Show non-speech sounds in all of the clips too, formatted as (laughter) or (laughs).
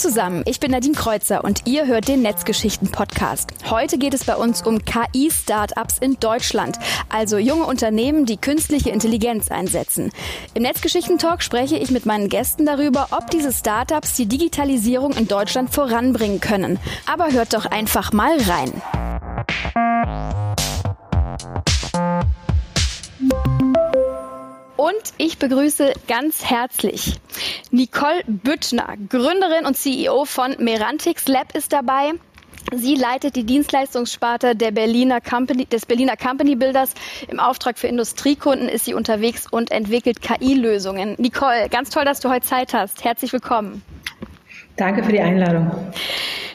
zusammen, ich bin Nadine Kreuzer und ihr hört den Netzgeschichten-Podcast. Heute geht es bei uns um KI-Startups in Deutschland, also junge Unternehmen, die künstliche Intelligenz einsetzen. Im Netzgeschichten-Talk spreche ich mit meinen Gästen darüber, ob diese Startups die Digitalisierung in Deutschland voranbringen können. Aber hört doch einfach mal rein. Und ich begrüße ganz herzlich Nicole Büttner, Gründerin und CEO von Merantix Lab ist dabei. Sie leitet die Dienstleistungssparte der Berliner Company, des Berliner Company Builders. Im Auftrag für Industriekunden ist sie unterwegs und entwickelt KI-Lösungen. Nicole, ganz toll, dass du heute Zeit hast. Herzlich willkommen. Danke für die Einladung.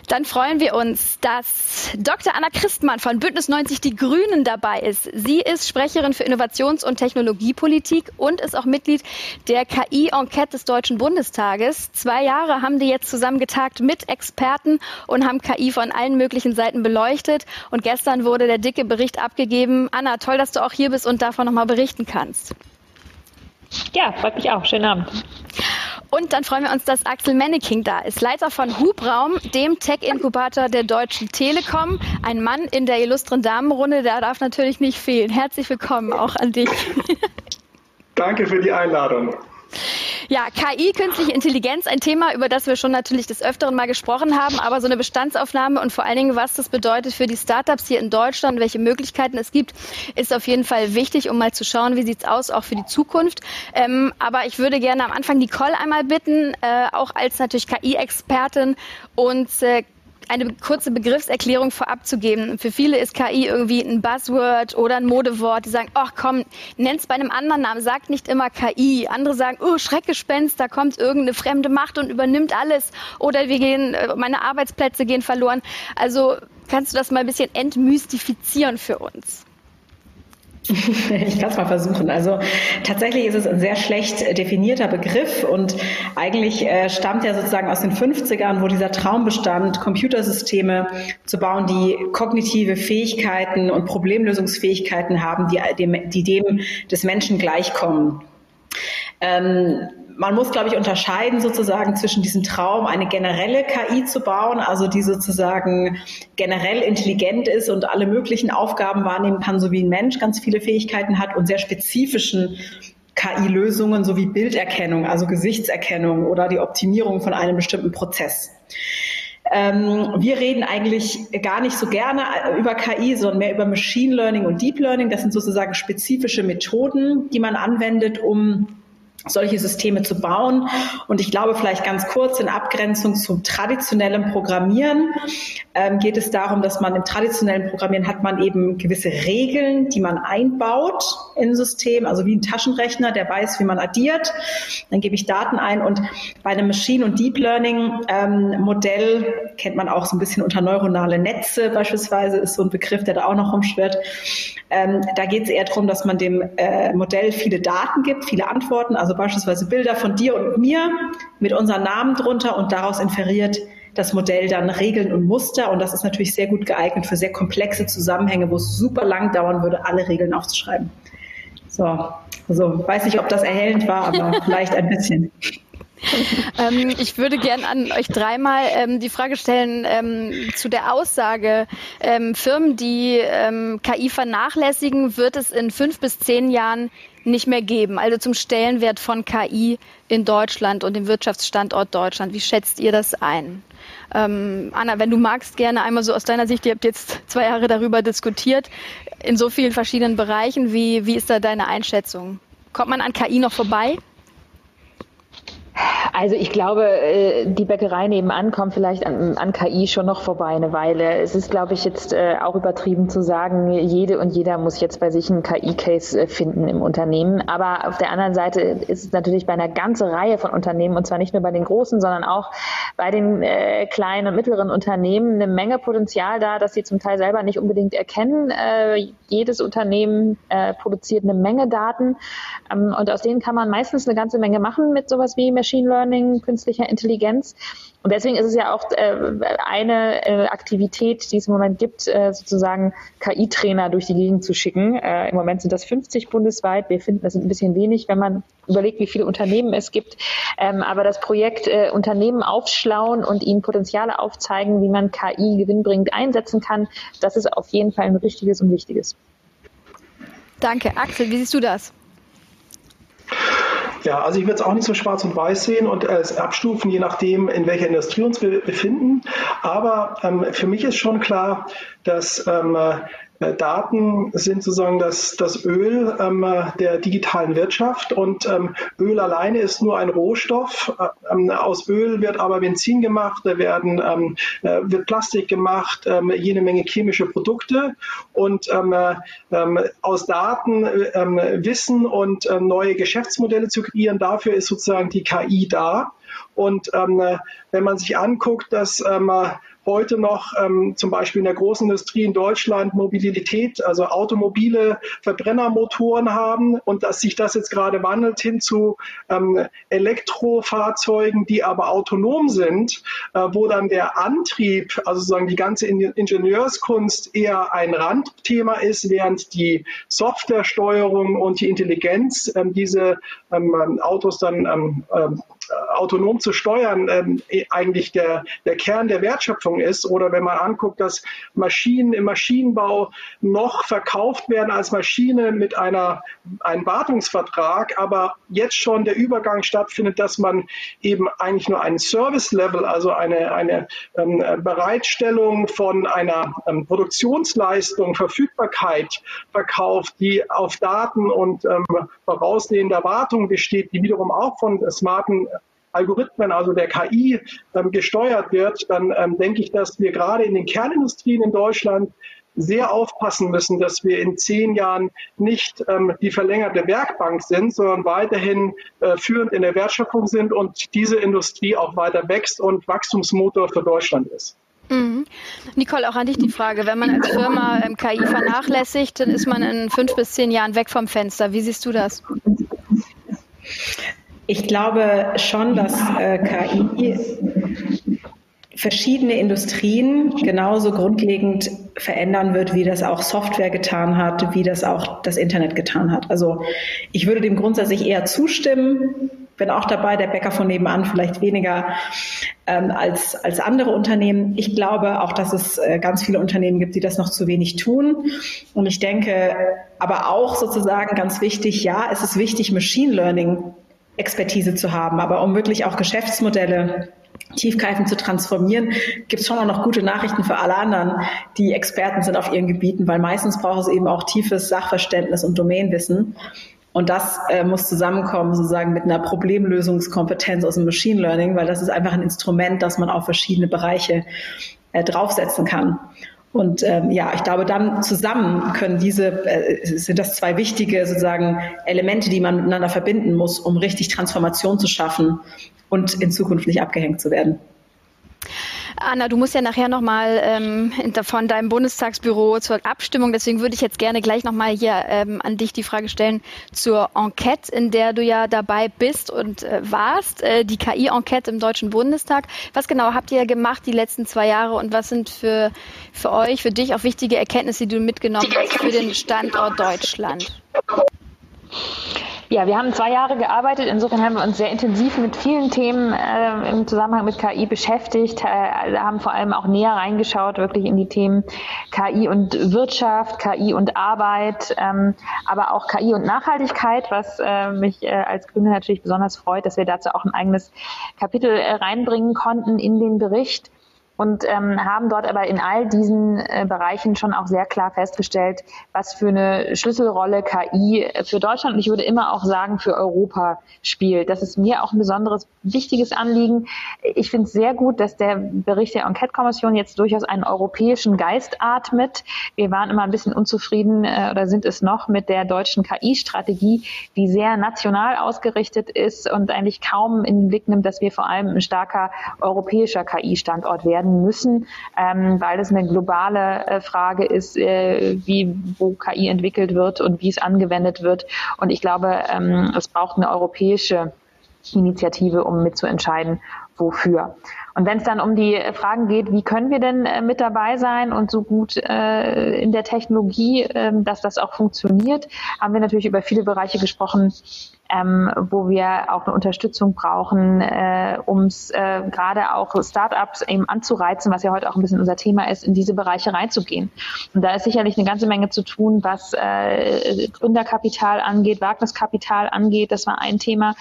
Dann freuen wir uns, dass Dr. Anna Christmann von Bündnis 90 Die Grünen dabei ist. Sie ist Sprecherin für Innovations- und Technologiepolitik und ist auch Mitglied der KI-Enquete des Deutschen Bundestages. Zwei Jahre haben die jetzt zusammen getagt mit Experten und haben KI von allen möglichen Seiten beleuchtet. Und gestern wurde der dicke Bericht abgegeben. Anna, toll, dass du auch hier bist und davon nochmal berichten kannst. Ja, freut mich auch. Schönen Abend. Und dann freuen wir uns, dass Axel Menneking da ist, Leiter von Hubraum, dem Tech-Inkubator der Deutschen Telekom. Ein Mann in der illustren Damenrunde, der darf natürlich nicht fehlen. Herzlich willkommen auch an dich. Danke für die Einladung. Ja, KI, künstliche Intelligenz, ein Thema, über das wir schon natürlich des Öfteren mal gesprochen haben, aber so eine Bestandsaufnahme und vor allen Dingen, was das bedeutet für die Startups hier in Deutschland, welche Möglichkeiten es gibt, ist auf jeden Fall wichtig, um mal zu schauen, wie sieht's aus, auch für die Zukunft. Ähm, aber ich würde gerne am Anfang Nicole einmal bitten, äh, auch als natürlich KI-Expertin uns äh, eine kurze Begriffserklärung vorab zu geben. Für viele ist KI irgendwie ein Buzzword oder ein Modewort. Die sagen, ach komm, nenn's bei einem anderen Namen, sagt nicht immer KI. Andere sagen, oh, Schreckgespenst, da kommt irgendeine fremde Macht und übernimmt alles. Oder wir gehen, äh, meine Arbeitsplätze gehen verloren. Also kannst du das mal ein bisschen entmystifizieren für uns? (laughs) Ich kann es mal versuchen. Also tatsächlich ist es ein sehr schlecht definierter Begriff und eigentlich äh, stammt er sozusagen aus den 50ern, wo dieser Traum bestand, Computersysteme zu bauen, die kognitive Fähigkeiten und Problemlösungsfähigkeiten haben, die dem, die dem des Menschen gleichkommen. Ähm, man muss, glaube ich, unterscheiden sozusagen zwischen diesem Traum, eine generelle KI zu bauen, also die sozusagen generell intelligent ist und alle möglichen Aufgaben wahrnehmen kann, so wie ein Mensch ganz viele Fähigkeiten hat und sehr spezifischen KI-Lösungen sowie Bilderkennung, also Gesichtserkennung oder die Optimierung von einem bestimmten Prozess. Ähm, wir reden eigentlich gar nicht so gerne über KI, sondern mehr über Machine Learning und Deep Learning. Das sind sozusagen spezifische Methoden, die man anwendet, um solche Systeme zu bauen. Und ich glaube, vielleicht ganz kurz in Abgrenzung zum traditionellen Programmieren ähm, geht es darum, dass man im traditionellen Programmieren hat man eben gewisse Regeln, die man einbaut in ein System, also wie ein Taschenrechner, der weiß, wie man addiert. Dann gebe ich Daten ein und bei einem Machine- und Deep Learning ähm, kennt man auch so ein bisschen unter neuronale Netze beispielsweise, ist so ein Begriff, der da auch noch rumschwirrt. Ähm, da geht es eher darum, dass man dem äh, Modell viele Daten gibt, viele Antworten, also beispielsweise Bilder von dir und mir mit unseren Namen drunter und daraus inferiert das Modell dann Regeln und Muster und das ist natürlich sehr gut geeignet für sehr komplexe Zusammenhänge, wo es super lang dauern würde, alle Regeln aufzuschreiben. So, also weiß nicht, ob das erhellend war, aber (laughs) vielleicht ein bisschen. (laughs) ähm, ich würde gerne an euch dreimal ähm, die Frage stellen ähm, zu der Aussage, ähm, Firmen, die ähm, KI vernachlässigen, wird es in fünf bis zehn Jahren nicht mehr geben. Also zum Stellenwert von KI in Deutschland und dem Wirtschaftsstandort Deutschland. Wie schätzt ihr das ein? Ähm, Anna, wenn du magst, gerne einmal so aus deiner Sicht, ihr habt jetzt zwei Jahre darüber diskutiert, in so vielen verschiedenen Bereichen. Wie, wie ist da deine Einschätzung? Kommt man an KI noch vorbei? Also ich glaube, äh, die Bäckerei nebenan kommt vielleicht an, an KI schon noch vorbei eine Weile. Es ist, glaube ich, jetzt äh, auch übertrieben zu sagen, jede und jeder muss jetzt bei sich einen KI-Case äh, finden im Unternehmen. Aber auf der anderen Seite ist es natürlich bei einer ganzen Reihe von Unternehmen, und zwar nicht nur bei den großen, sondern auch bei den kleinen und mittleren Unternehmen eine Menge Potenzial da, dass sie zum Teil selber nicht unbedingt erkennen. Jedes Unternehmen produziert eine Menge Daten ähm, und aus denen kann man meistens eine ganze Menge machen mit sowas wie Machine Learning künstlicher Intelligenz. Und deswegen ist es ja auch äh, eine äh, Aktivität, die es im Moment gibt, äh, sozusagen KI-Trainer durch die Gegend zu schicken. Im Moment sind das 50 bundesweit. Wir finden, das sind ein bisschen wenig, wenn man überlegt, wie viele Unternehmen es gibt. Ähm, aber das Projekt Unternehmen aufschlauen und ihnen Potenziale aufzeigen, wie man KI gewinnbringend einsetzen kann, das ist auf jeden Fall ein richtiges und wichtiges. Danke. Axel, wie siehst du das? Ja, also ich würde es auch nicht so schwarz und weiß sehen und es abstufen, je nachdem, in welcher Industrie uns wir befinden. Aber ähm, für mich ist schon klar, dass ähm, äh, Daten sind sozusagen das, das Öl ähm, der digitalen Wirtschaft und ähm, Öl alleine ist nur ein Rohstoff. Ähm, aus Öl wird aber Benzin gemacht, da werden, ähm, äh, wird Plastik gemacht, ähm, jede Menge chemische Produkte und ähm, äh, aus Daten Wissen und äh, neue Geschäftsmodelle zu kreieren, dafür ist sozusagen die KI da. Und wenn man sich anguckt, dass heute noch ähm, zum Beispiel in der großen Industrie in Deutschland Mobilität, also automobile Verbrennermotoren haben und dass sich das jetzt gerade wandelt hin zu ähm, Elektrofahrzeugen, die aber autonom sind, äh, wo dann der Antrieb, also sozusagen die ganze Ingenieurskunst eher ein Randthema ist, während die Softwaresteuerung und die Intelligenz ähm, diese ähm, Autos dann ähm, ähm, autonom zu steuern ähm, eigentlich der, der Kern der Wertschöpfung ist. Oder wenn man anguckt, dass Maschinen im Maschinenbau noch verkauft werden als Maschine mit einer, einem Wartungsvertrag, aber jetzt schon der Übergang stattfindet, dass man eben eigentlich nur ein Service-Level, also eine, eine ähm, Bereitstellung von einer ähm, Produktionsleistung, Verfügbarkeit verkauft, die auf Daten und ähm, voraussehender Wartung besteht, die wiederum auch von smarten Algorithmen, also der KI, ähm, gesteuert wird, dann ähm, denke ich, dass wir gerade in den Kernindustrien in Deutschland sehr aufpassen müssen, dass wir in zehn Jahren nicht ähm, die verlängerte Werkbank sind, sondern weiterhin äh, führend in der Wertschöpfung sind und diese Industrie auch weiter wächst und Wachstumsmotor für Deutschland ist. Mhm. Nicole, auch an dich die Frage. Wenn man als Firma ähm, KI vernachlässigt, dann ist man in fünf bis zehn Jahren weg vom Fenster. Wie siehst du das? Ich glaube schon, dass äh, KI verschiedene Industrien genauso grundlegend verändern wird, wie das auch Software getan hat, wie das auch das Internet getan hat. Also ich würde dem grundsätzlich eher zustimmen, bin auch dabei, der Bäcker von nebenan vielleicht weniger ähm, als, als andere Unternehmen. Ich glaube auch, dass es äh, ganz viele Unternehmen gibt, die das noch zu wenig tun. Und ich denke aber auch sozusagen ganz wichtig, ja, es ist wichtig, Machine Learning Expertise zu haben. Aber um wirklich auch Geschäftsmodelle tiefgreifend zu transformieren, gibt es schon auch noch gute Nachrichten für alle anderen, die Experten sind auf ihren Gebieten, weil meistens braucht es eben auch tiefes Sachverständnis und Domainwissen. Und das äh, muss zusammenkommen sozusagen mit einer Problemlösungskompetenz aus dem Machine Learning, weil das ist einfach ein Instrument, das man auf verschiedene Bereiche äh, draufsetzen kann. Und ähm, ja, ich glaube, dann zusammen können diese, äh, sind das zwei wichtige sozusagen Elemente, die man miteinander verbinden muss, um richtig Transformation zu schaffen und in Zukunft nicht abgehängt zu werden. Anna, du musst ja nachher nochmal ähm, von deinem Bundestagsbüro zur Abstimmung. Deswegen würde ich jetzt gerne gleich nochmal hier ähm, an dich die Frage stellen zur Enquete, in der du ja dabei bist und äh, warst, äh, die KI-Enquete im Deutschen Bundestag. Was genau habt ihr gemacht die letzten zwei Jahre und was sind für, für euch, für dich auch wichtige Erkenntnisse, die du mitgenommen hast für den Standort Deutschland? Ja, wir haben zwei Jahre gearbeitet. Insofern haben wir uns sehr intensiv mit vielen Themen äh, im Zusammenhang mit KI beschäftigt, äh, haben vor allem auch näher reingeschaut, wirklich in die Themen KI und Wirtschaft, KI und Arbeit, ähm, aber auch KI und Nachhaltigkeit, was äh, mich äh, als Grüne natürlich besonders freut, dass wir dazu auch ein eigenes Kapitel äh, reinbringen konnten in den Bericht und ähm, haben dort aber in all diesen äh, Bereichen schon auch sehr klar festgestellt, was für eine Schlüsselrolle KI für Deutschland und ich würde immer auch sagen für Europa spielt. Das ist mir auch ein besonderes wichtiges Anliegen. Ich finde es sehr gut, dass der Bericht der Enquete-Kommission jetzt durchaus einen europäischen Geist atmet. Wir waren immer ein bisschen unzufrieden äh, oder sind es noch mit der deutschen KI-Strategie, die sehr national ausgerichtet ist und eigentlich kaum in den Blick nimmt, dass wir vor allem ein starker europäischer KI-Standort werden werden müssen, ähm, weil es eine globale äh, Frage ist, äh, wie wo KI entwickelt wird und wie es angewendet wird. Und ich glaube, ähm, es braucht eine europäische Initiative, um mitzuentscheiden, wofür. Und wenn es dann um die Fragen geht, wie können wir denn äh, mit dabei sein und so gut äh, in der Technologie, äh, dass das auch funktioniert, haben wir natürlich über viele Bereiche gesprochen, ähm, wo wir auch eine Unterstützung brauchen, äh, um äh, gerade auch Startups eben anzureizen, was ja heute auch ein bisschen unser Thema ist, in diese Bereiche reinzugehen. Und da ist sicherlich eine ganze Menge zu tun, was äh, Gründerkapital angeht, Wagniskapital angeht. Das war ein Thema,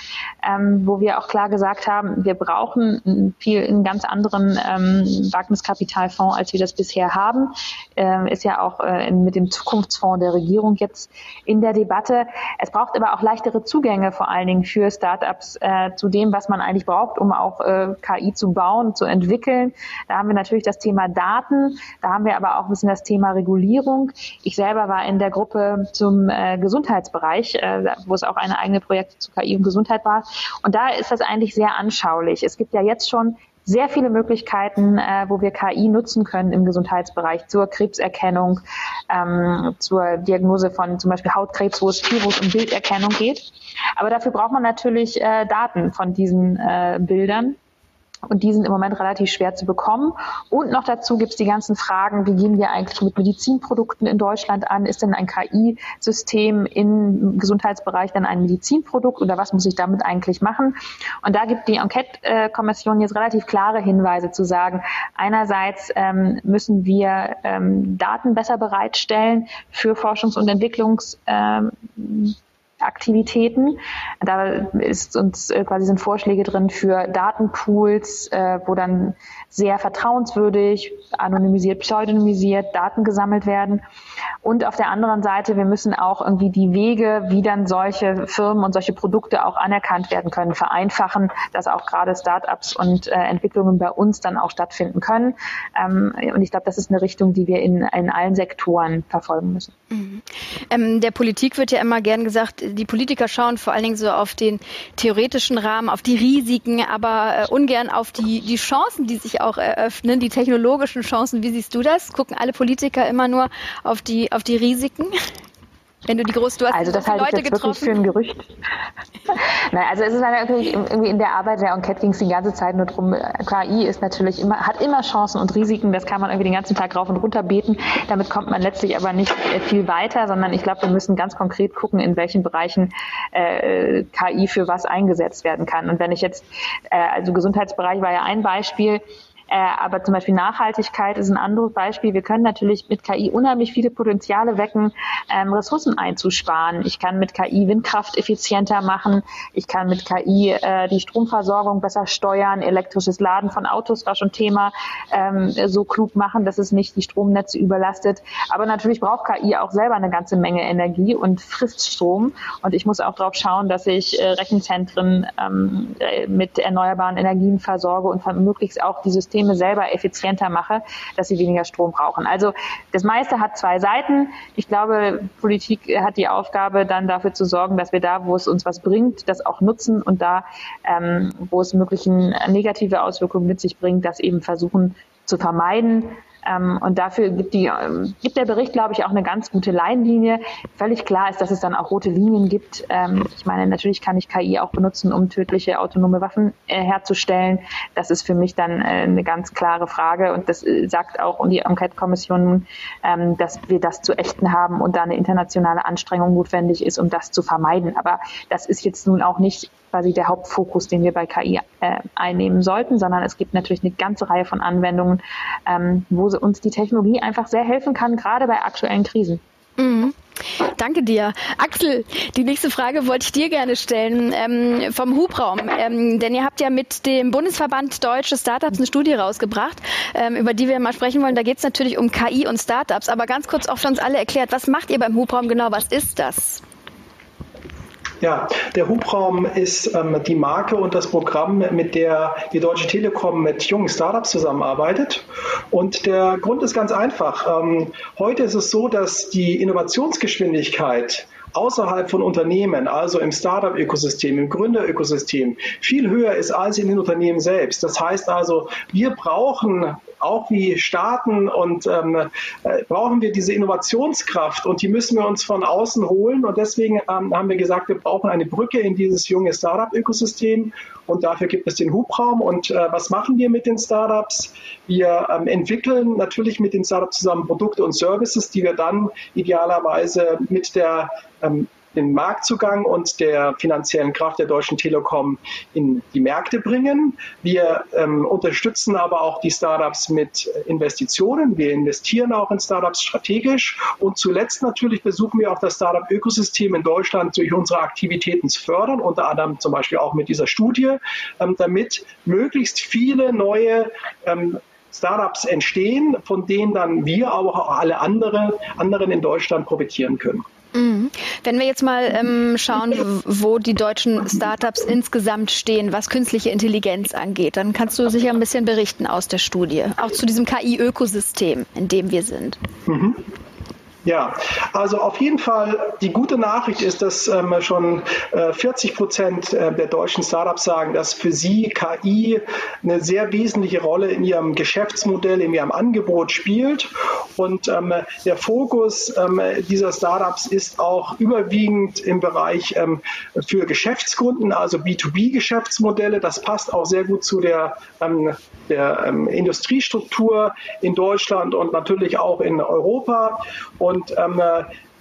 ähm, wo wir auch klar gesagt haben, wir brauchen viel einen ganz anderen ähm, Wagniskapitalfonds, als wir das bisher haben. Ähm, ist ja auch äh, mit dem Zukunftsfonds der Regierung jetzt in der Debatte. Es braucht aber auch leichtere Zugänge Zugänge vor allen Dingen für Startups äh, zu dem, was man eigentlich braucht, um auch äh, KI zu bauen, zu entwickeln. Da haben wir natürlich das Thema Daten, da haben wir aber auch ein bisschen das Thema Regulierung. Ich selber war in der Gruppe zum äh, Gesundheitsbereich, äh, wo es auch eine eigene Projekte zu KI und Gesundheit war. Und da ist das eigentlich sehr anschaulich. Es gibt ja jetzt schon sehr viele Möglichkeiten, äh, wo wir KI nutzen können im Gesundheitsbereich zur Krebserkennung, ähm, zur Diagnose von zum Beispiel Hautkrebs, wo es viel um Bilderkennung geht. Aber dafür braucht man natürlich äh, Daten von diesen äh, Bildern. Und die sind im Moment relativ schwer zu bekommen. Und noch dazu gibt es die ganzen Fragen, wie gehen wir eigentlich mit Medizinprodukten in Deutschland an? Ist denn ein KI-System im Gesundheitsbereich dann ein Medizinprodukt oder was muss ich damit eigentlich machen? Und da gibt die Enquete-Kommission jetzt relativ klare Hinweise zu sagen, einerseits ähm, müssen wir ähm, Daten besser bereitstellen für Forschungs- und Entwicklungs- ähm, Aktivitäten. Da ist uns äh, quasi sind Vorschläge drin für Datenpools, äh, wo dann sehr vertrauenswürdig, anonymisiert, pseudonymisiert Daten gesammelt werden. Und auf der anderen Seite, wir müssen auch irgendwie die Wege, wie dann solche Firmen und solche Produkte auch anerkannt werden können, vereinfachen, dass auch gerade Startups und äh, Entwicklungen bei uns dann auch stattfinden können. Ähm, und ich glaube, das ist eine Richtung, die wir in, in allen Sektoren verfolgen müssen. Mhm. Ähm, der Politik wird ja immer gern gesagt, die Politiker schauen vor allen Dingen so auf den theoretischen Rahmen, auf die Risiken, aber äh, ungern auf die, die Chancen, die sich auch eröffnen, die technologischen Chancen. Wie siehst du das? Gucken alle Politiker immer nur auf die, auf die Risiken? Wenn du die groß, du hast also das halte ich jetzt getroffen. wirklich für ein Gerücht. (laughs) Nein, also es ist natürlich irgendwie in der Arbeit der Enquete ging es die ganze Zeit nur darum, KI ist natürlich immer, hat immer Chancen und Risiken, das kann man irgendwie den ganzen Tag rauf und runter beten. Damit kommt man letztlich aber nicht viel weiter, sondern ich glaube, wir müssen ganz konkret gucken, in welchen Bereichen äh, KI für was eingesetzt werden kann. Und wenn ich jetzt, äh, also Gesundheitsbereich war ja ein Beispiel, äh, aber zum Beispiel Nachhaltigkeit ist ein anderes Beispiel. Wir können natürlich mit KI unheimlich viele Potenziale wecken, ähm, Ressourcen einzusparen. Ich kann mit KI Windkraft effizienter machen. Ich kann mit KI äh, die Stromversorgung besser steuern. Elektrisches Laden von Autos war schon Thema. Ähm, so klug machen, dass es nicht die Stromnetze überlastet. Aber natürlich braucht KI auch selber eine ganze Menge Energie und frisst Strom. Und ich muss auch darauf schauen, dass ich äh, Rechenzentren ähm, äh, mit erneuerbaren Energien versorge und möglichst auch die Systeme Systeme selber effizienter mache, dass sie weniger Strom brauchen. Also das meiste hat zwei Seiten. Ich glaube, Politik hat die Aufgabe, dann dafür zu sorgen, dass wir da, wo es uns was bringt, das auch nutzen und da, ähm, wo es möglichen negative Auswirkungen mit sich bringt, das eben versuchen zu vermeiden. Ähm, und dafür gibt, die, ähm, gibt der Bericht, glaube ich, auch eine ganz gute Leinlinie. Völlig klar ist, dass es dann auch rote Linien gibt. Ähm, ich meine, natürlich kann ich KI auch benutzen, um tödliche autonome Waffen äh, herzustellen. Das ist für mich dann äh, eine ganz klare Frage. Und das äh, sagt auch die Enquete-Kommission, ähm, dass wir das zu ächten haben und da eine internationale Anstrengung notwendig ist, um das zu vermeiden. Aber das ist jetzt nun auch nicht quasi der Hauptfokus, den wir bei KI äh, einnehmen sollten, sondern es gibt natürlich eine ganze Reihe von Anwendungen, ähm, wo uns die Technologie einfach sehr helfen kann, gerade bei aktuellen Krisen. Mhm. Danke dir. Axel, die nächste Frage wollte ich dir gerne stellen ähm, vom Hubraum. Ähm, denn ihr habt ja mit dem Bundesverband Deutsche Startups eine Studie rausgebracht, ähm, über die wir mal sprechen wollen. Da geht es natürlich um KI und Startups. Aber ganz kurz auch für uns alle erklärt, was macht ihr beim Hubraum genau? Was ist das? Ja, der Hubraum ist ähm, die Marke und das Programm, mit der die Deutsche Telekom mit jungen Startups zusammenarbeitet. Und der Grund ist ganz einfach. Ähm, heute ist es so, dass die Innovationsgeschwindigkeit außerhalb von Unternehmen, also im Startup-Ökosystem, im Gründerökosystem, viel höher ist als in den Unternehmen selbst. Das heißt also, wir brauchen auch wie Staaten und ähm, äh, brauchen wir diese Innovationskraft und die müssen wir uns von außen holen. Und deswegen ähm, haben wir gesagt, wir brauchen eine Brücke in dieses junge Startup-Ökosystem. Und dafür gibt es den Hubraum. Und äh, was machen wir mit den Startups? Wir ähm, entwickeln natürlich mit den Startups zusammen Produkte und Services, die wir dann idealerweise mit der ähm, den Marktzugang und der finanziellen Kraft der Deutschen Telekom in die Märkte bringen. Wir ähm, unterstützen aber auch die Startups mit Investitionen. Wir investieren auch in Startups strategisch. Und zuletzt natürlich versuchen wir auch das Startup-Ökosystem in Deutschland durch unsere Aktivitäten zu fördern, unter anderem zum Beispiel auch mit dieser Studie, ähm, damit möglichst viele neue ähm, Startups entstehen, von denen dann wir, aber auch alle andere, anderen in Deutschland profitieren können. Mhm. Wenn wir jetzt mal ähm, schauen, wo die deutschen Startups insgesamt stehen, was künstliche Intelligenz angeht, dann kannst du sicher ein bisschen berichten aus der Studie, auch zu diesem KI-Ökosystem, in dem wir sind. Mhm. Ja, also auf jeden Fall die gute Nachricht ist, dass ähm, schon äh, 40 Prozent äh, der deutschen Startups sagen, dass für sie KI eine sehr wesentliche Rolle in ihrem Geschäftsmodell, in ihrem Angebot spielt. Und ähm, der Fokus ähm, dieser Startups ist auch überwiegend im Bereich ähm, für Geschäftskunden, also B2B-Geschäftsmodelle. Das passt auch sehr gut zu der, ähm, der ähm, Industriestruktur in Deutschland und natürlich auch in Europa. Und und ähm,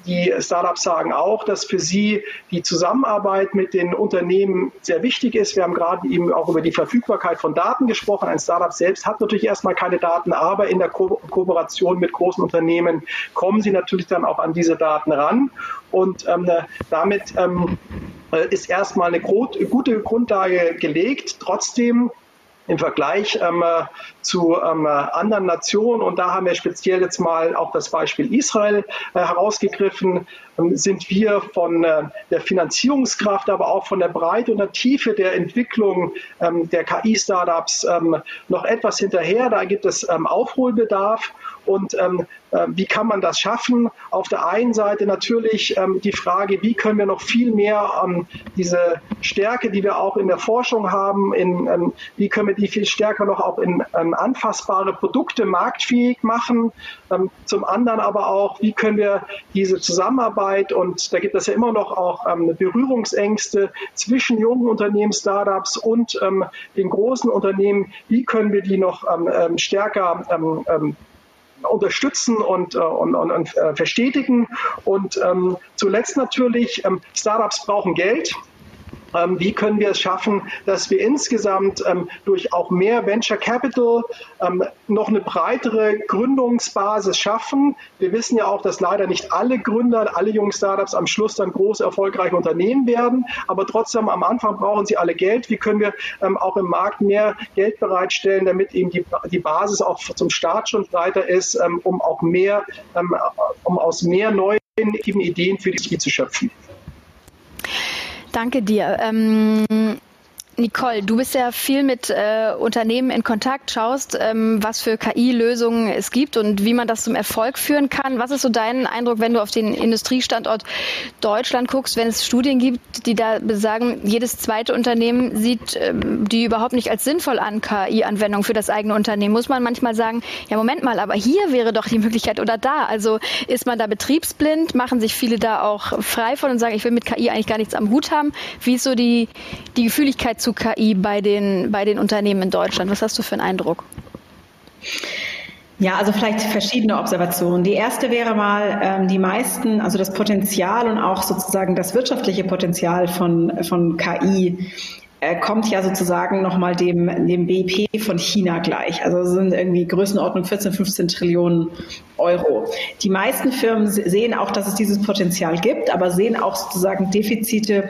die Startups sagen auch, dass für sie die Zusammenarbeit mit den Unternehmen sehr wichtig ist. Wir haben gerade eben auch über die Verfügbarkeit von Daten gesprochen. Ein Startup selbst hat natürlich erstmal keine Daten, aber in der Ko Kooperation mit großen Unternehmen kommen sie natürlich dann auch an diese Daten ran. Und ähm, damit ähm, ist erstmal eine gute Grundlage gelegt. Trotzdem im Vergleich ähm, zu ähm, anderen Nationen. Und da haben wir speziell jetzt mal auch das Beispiel Israel äh, herausgegriffen. Ähm, sind wir von äh, der Finanzierungskraft, aber auch von der Breite und der Tiefe der Entwicklung ähm, der KI-Startups ähm, noch etwas hinterher. Da gibt es ähm, Aufholbedarf. Und ähm, äh, wie kann man das schaffen? Auf der einen Seite natürlich die Frage, wie können wir noch viel mehr diese Stärke, die wir auch in der Forschung haben, in, wie können wir die viel stärker noch auch in ähm, anfassbare Produkte marktfähig machen? Ähm, zum anderen aber auch, wie können wir diese Zusammenarbeit und da gibt es ja immer noch auch ähm, Berührungsängste zwischen jungen Unternehmen, Startups und den großen Unternehmen, wie können wir die noch stärker unterstützen und, äh, und, und, und äh, verstetigen. Und ähm, zuletzt natürlich, ähm, Startups brauchen Geld. Ähm, wie können wir es schaffen, dass wir insgesamt ähm, durch auch mehr Venture Capital ähm, noch eine breitere Gründungsbasis schaffen. Wir wissen ja auch, dass leider nicht alle Gründer, alle jungen Startups am Schluss dann große, erfolgreiche Unternehmen werden. Aber trotzdem am Anfang brauchen sie alle Geld. Wie können wir auch im Markt mehr Geld bereitstellen, damit eben die, die Basis auch zum Start schon breiter ist, um auch mehr, um aus mehr neuen Ideen für die zu schöpfen. Danke dir. Ähm, Nicole, du bist ja viel mit äh, Unternehmen in Kontakt, schaust, ähm, was für KI-Lösungen es gibt und wie man das zum Erfolg führen kann. Was ist so dein Eindruck, wenn du auf den Industriestandort Deutschland guckst, wenn es Studien gibt, die da besagen, jedes zweite Unternehmen sieht ähm, die überhaupt nicht als sinnvoll an, KI-Anwendung für das eigene Unternehmen? Muss man manchmal sagen, ja Moment mal, aber hier wäre doch die Möglichkeit oder da. Also ist man da betriebsblind? Machen sich viele da auch frei von und sagen, ich will mit KI eigentlich gar nichts am Hut haben? Wie ist so die, die Gefühligkeit zu KI bei den, bei den Unternehmen in Deutschland? Was hast du für einen Eindruck? Ja, also vielleicht verschiedene Observationen. Die erste wäre mal, ähm, die meisten, also das Potenzial und auch sozusagen das wirtschaftliche Potenzial von, von KI äh, kommt ja sozusagen nochmal dem, dem BIP von China gleich. Also sind irgendwie Größenordnung 14, 15 Trillionen Euro. Die meisten Firmen sehen auch, dass es dieses Potenzial gibt, aber sehen auch sozusagen Defizite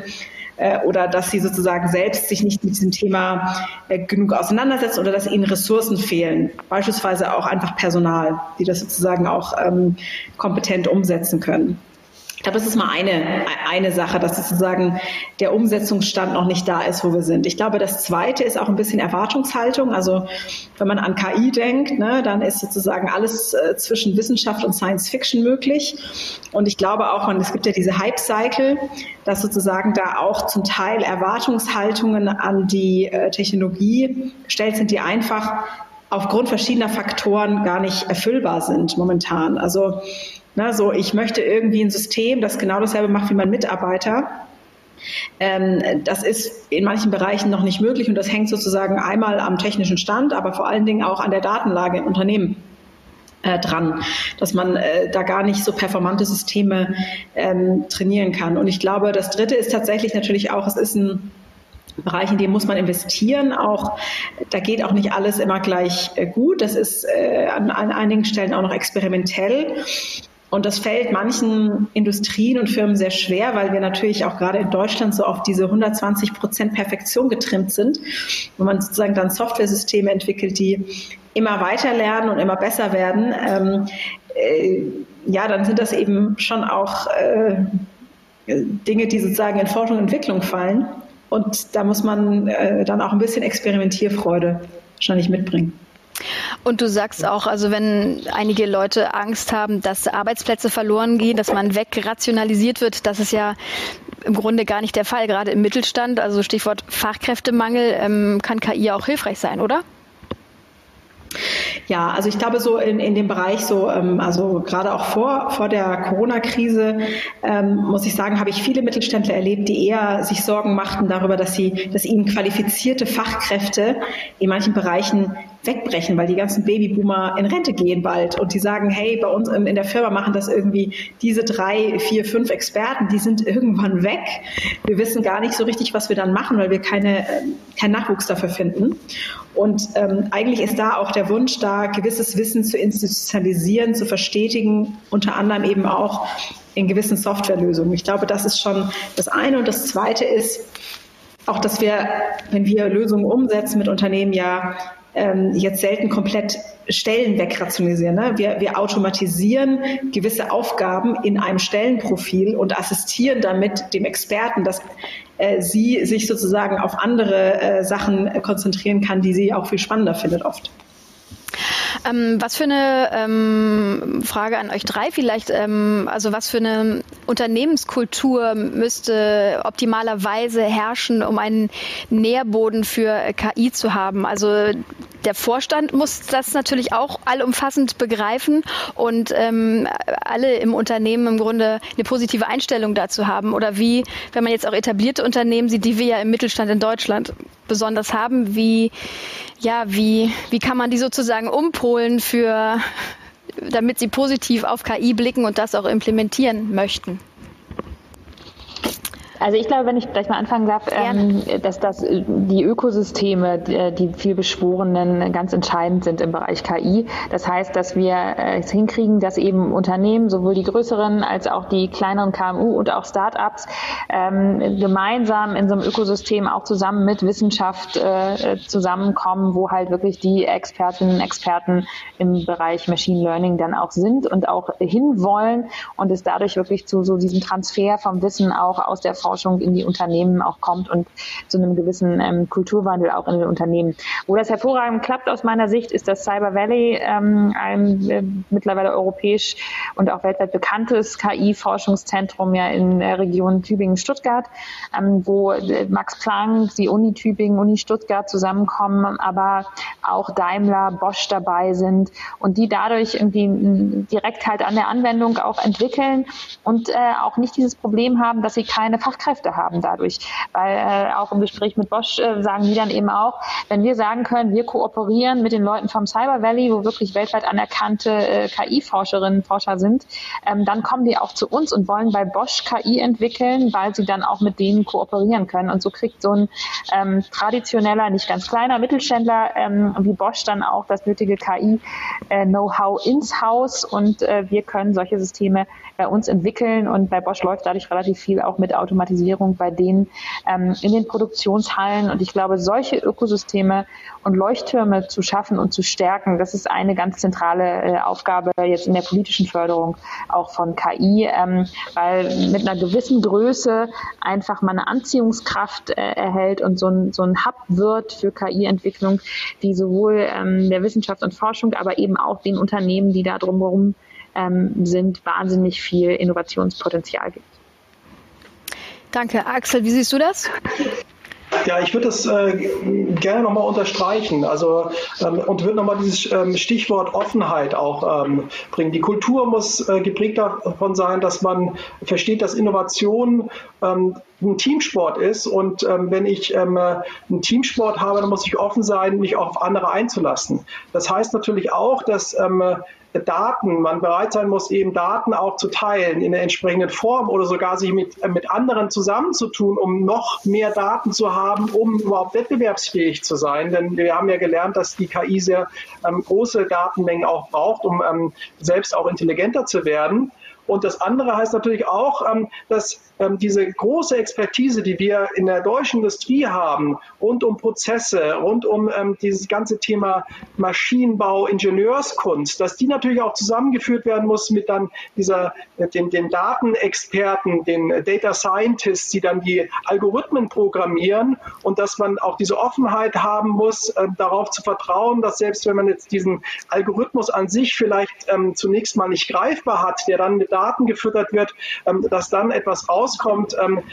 oder dass sie sozusagen selbst sich nicht mit diesem Thema äh, genug auseinandersetzen oder dass ihnen Ressourcen fehlen, beispielsweise auch einfach Personal, die das sozusagen auch ähm, kompetent umsetzen können. Ich glaube, das ist mal eine, eine Sache, dass sozusagen der Umsetzungsstand noch nicht da ist, wo wir sind. Ich glaube, das zweite ist auch ein bisschen Erwartungshaltung. Also wenn man an KI denkt, ne, dann ist sozusagen alles äh, zwischen Wissenschaft und Science Fiction möglich. Und ich glaube auch, und es gibt ja diese Hype-Cycle, dass sozusagen da auch zum Teil Erwartungshaltungen an die äh, Technologie gestellt sind, die einfach aufgrund verschiedener Faktoren gar nicht erfüllbar sind momentan. Also na, so, ich möchte irgendwie ein System, das genau dasselbe macht wie mein Mitarbeiter. Ähm, das ist in manchen Bereichen noch nicht möglich und das hängt sozusagen einmal am technischen Stand, aber vor allen Dingen auch an der Datenlage im Unternehmen äh, dran, dass man äh, da gar nicht so performante Systeme ähm, trainieren kann. Und ich glaube, das Dritte ist tatsächlich natürlich auch, es ist ein Bereich, in dem muss man investieren. Auch da geht auch nicht alles immer gleich äh, gut. Das ist äh, an, an einigen Stellen auch noch experimentell. Und das fällt manchen Industrien und Firmen sehr schwer, weil wir natürlich auch gerade in Deutschland so auf diese 120 Prozent Perfektion getrimmt sind, wo man sozusagen dann Softwaresysteme entwickelt, die immer weiter lernen und immer besser werden. Ähm, äh, ja, dann sind das eben schon auch äh, Dinge, die sozusagen in Forschung und Entwicklung fallen. Und da muss man äh, dann auch ein bisschen Experimentierfreude wahrscheinlich mitbringen. Und du sagst auch, also wenn einige Leute Angst haben, dass Arbeitsplätze verloren gehen, dass man wegrationalisiert wird, das ist ja im Grunde gar nicht der Fall. Gerade im Mittelstand, also Stichwort Fachkräftemangel, ähm, kann KI auch hilfreich sein, oder? Ja, also ich glaube so in, in dem Bereich so, ähm, also gerade auch vor, vor der Corona-Krise, ähm, muss ich sagen, habe ich viele Mittelständler erlebt, die eher sich Sorgen machten darüber, dass sie, dass ihnen qualifizierte Fachkräfte in manchen Bereichen wegbrechen, weil die ganzen Babyboomer in Rente gehen bald und die sagen, hey, bei uns in der Firma machen das irgendwie diese drei, vier, fünf Experten, die sind irgendwann weg. Wir wissen gar nicht so richtig, was wir dann machen, weil wir keine, äh, keinen Nachwuchs dafür finden. Und ähm, eigentlich ist da auch der Wunsch da, gewisses Wissen zu institutionalisieren, zu verstetigen, unter anderem eben auch in gewissen Softwarelösungen. Ich glaube, das ist schon das eine. Und das zweite ist, auch, dass wir, wenn wir Lösungen umsetzen mit Unternehmen, ja ähm, jetzt selten komplett Stellen wegrationalisieren. Ne? Wir, wir automatisieren gewisse Aufgaben in einem Stellenprofil und assistieren damit dem Experten, dass äh, sie sich sozusagen auf andere äh, Sachen konzentrieren kann, die sie auch viel spannender findet oft. Ähm, was für eine ähm, Frage an euch drei vielleicht, ähm, also was für eine Unternehmenskultur müsste optimalerweise herrschen, um einen Nährboden für KI zu haben? Also der Vorstand muss das natürlich auch allumfassend begreifen und ähm, alle im Unternehmen im Grunde eine positive Einstellung dazu haben. Oder wie, wenn man jetzt auch etablierte Unternehmen sieht, die wir ja im Mittelstand in Deutschland besonders haben, wie, ja, wie, wie kann man die sozusagen umpolen für, damit sie positiv auf KI blicken und das auch implementieren möchten? Also ich glaube, wenn ich gleich mal anfangen darf, ähm, dass das äh, die Ökosysteme, die, äh, die vielbeschworenen, ganz entscheidend sind im Bereich KI. Das heißt, dass wir äh, es hinkriegen, dass eben Unternehmen, sowohl die größeren als auch die kleineren KMU und auch Start-ups ähm, gemeinsam in so einem Ökosystem auch zusammen mit Wissenschaft äh, zusammenkommen, wo halt wirklich die Expertinnen und Experten im Bereich Machine Learning dann auch sind und auch hinwollen und es dadurch wirklich zu so diesem Transfer vom Wissen auch aus der Forschung Forschung in die Unternehmen auch kommt und zu einem gewissen ähm, Kulturwandel auch in den Unternehmen. Wo das hervorragend klappt aus meiner Sicht, ist das Cyber Valley, ähm, ein äh, mittlerweile europäisch und auch weltweit bekanntes KI-Forschungszentrum ja in der Region Tübingen-Stuttgart, ähm, wo äh, Max Planck, die Uni Tübingen, Uni Stuttgart zusammenkommen, aber auch Daimler, Bosch dabei sind und die dadurch irgendwie direkt halt an der Anwendung auch entwickeln und äh, auch nicht dieses Problem haben, dass sie keine Fachkräfte Fachkräfte haben dadurch. Weil äh, auch im Gespräch mit Bosch äh, sagen die dann eben auch, wenn wir sagen können, wir kooperieren mit den Leuten vom Cyber Valley, wo wirklich weltweit anerkannte äh, KI-Forscherinnen, Forscher sind, ähm, dann kommen die auch zu uns und wollen bei Bosch KI entwickeln, weil sie dann auch mit denen kooperieren können. Und so kriegt so ein ähm, traditioneller, nicht ganz kleiner Mittelständler ähm, wie Bosch dann auch das nötige KI-Know-how äh, ins Haus und äh, wir können solche Systeme bei uns entwickeln und bei Bosch läuft dadurch relativ viel auch mit Automatisierung bei denen ähm, in den Produktionshallen und ich glaube, solche Ökosysteme und Leuchttürme zu schaffen und zu stärken, das ist eine ganz zentrale äh, Aufgabe jetzt in der politischen Förderung auch von KI, ähm, weil mit einer gewissen Größe einfach mal eine Anziehungskraft äh, erhält und so ein, so ein Hub wird für KI-Entwicklung, die sowohl ähm, der Wissenschaft und Forschung, aber eben auch den Unternehmen, die da drumherum ähm, sind, wahnsinnig viel Innovationspotenzial gibt. Danke. Axel, wie siehst du das? Ja, ich würde das äh, gerne nochmal unterstreichen. Also ähm, und würde nochmal dieses ähm, Stichwort Offenheit auch ähm, bringen. Die Kultur muss äh, geprägt davon sein, dass man versteht, dass Innovation ähm, ein Teamsport ist. Und ähm, wenn ich ähm, einen Teamsport habe, dann muss ich offen sein, mich auch auf andere einzulassen. Das heißt natürlich auch, dass Daten, man bereit sein muss, eben Daten auch zu teilen in der entsprechenden Form oder sogar sich mit, äh, mit anderen zusammenzutun, um noch mehr Daten zu haben, um überhaupt wettbewerbsfähig zu sein. Denn wir haben ja gelernt, dass die KI sehr ähm, große Datenmengen auch braucht, um ähm, selbst auch intelligenter zu werden. Und das andere heißt natürlich auch, ähm, dass diese große Expertise, die wir in der deutschen Industrie haben, rund um Prozesse, rund um ähm, dieses ganze Thema Maschinenbau, Ingenieurskunst, dass die natürlich auch zusammengeführt werden muss mit dann dieser, äh, den, den Datenexperten, den Data Scientists, die dann die Algorithmen programmieren und dass man auch diese Offenheit haben muss, äh, darauf zu vertrauen, dass selbst wenn man jetzt diesen Algorithmus an sich vielleicht ähm, zunächst mal nicht greifbar hat, der dann mit Daten gefüttert wird, ähm, dass dann etwas raus rauskommt, ähm,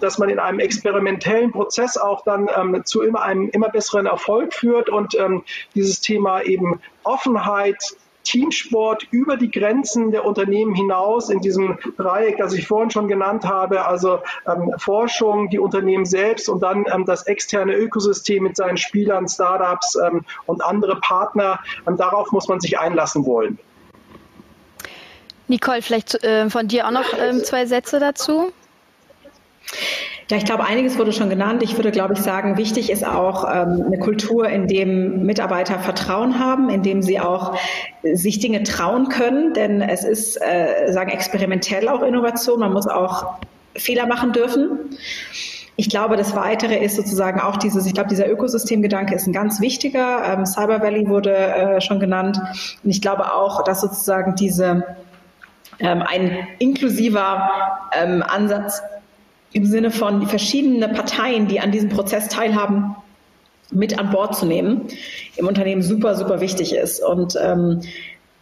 dass man in einem experimentellen Prozess auch dann ähm, zu immer einem immer besseren Erfolg führt und ähm, dieses Thema eben Offenheit, Teamsport über die Grenzen der Unternehmen hinaus in diesem Dreieck, das ich vorhin schon genannt habe, also ähm, Forschung, die Unternehmen selbst und dann ähm, das externe Ökosystem mit seinen Spielern, Startups ähm, und andere Partner. darauf muss man sich einlassen wollen. Nicole, vielleicht äh, von dir auch noch ähm, zwei Sätze dazu. Ja, ich glaube, einiges wurde schon genannt. Ich würde, glaube ich, sagen, wichtig ist auch ähm, eine Kultur, in dem Mitarbeiter Vertrauen haben, in dem sie auch sich Dinge trauen können, denn es ist, äh, sagen, experimentell auch Innovation. Man muss auch Fehler machen dürfen. Ich glaube, das Weitere ist sozusagen auch dieses, ich glaube, dieser Ökosystemgedanke ist ein ganz wichtiger. Ähm, Cyber Valley wurde äh, schon genannt. Und ich glaube auch, dass sozusagen diese ähm, ein inklusiver ähm, Ansatz im Sinne von verschiedene Parteien, die an diesem Prozess teilhaben, mit an Bord zu nehmen, im Unternehmen super, super wichtig ist. Und ähm,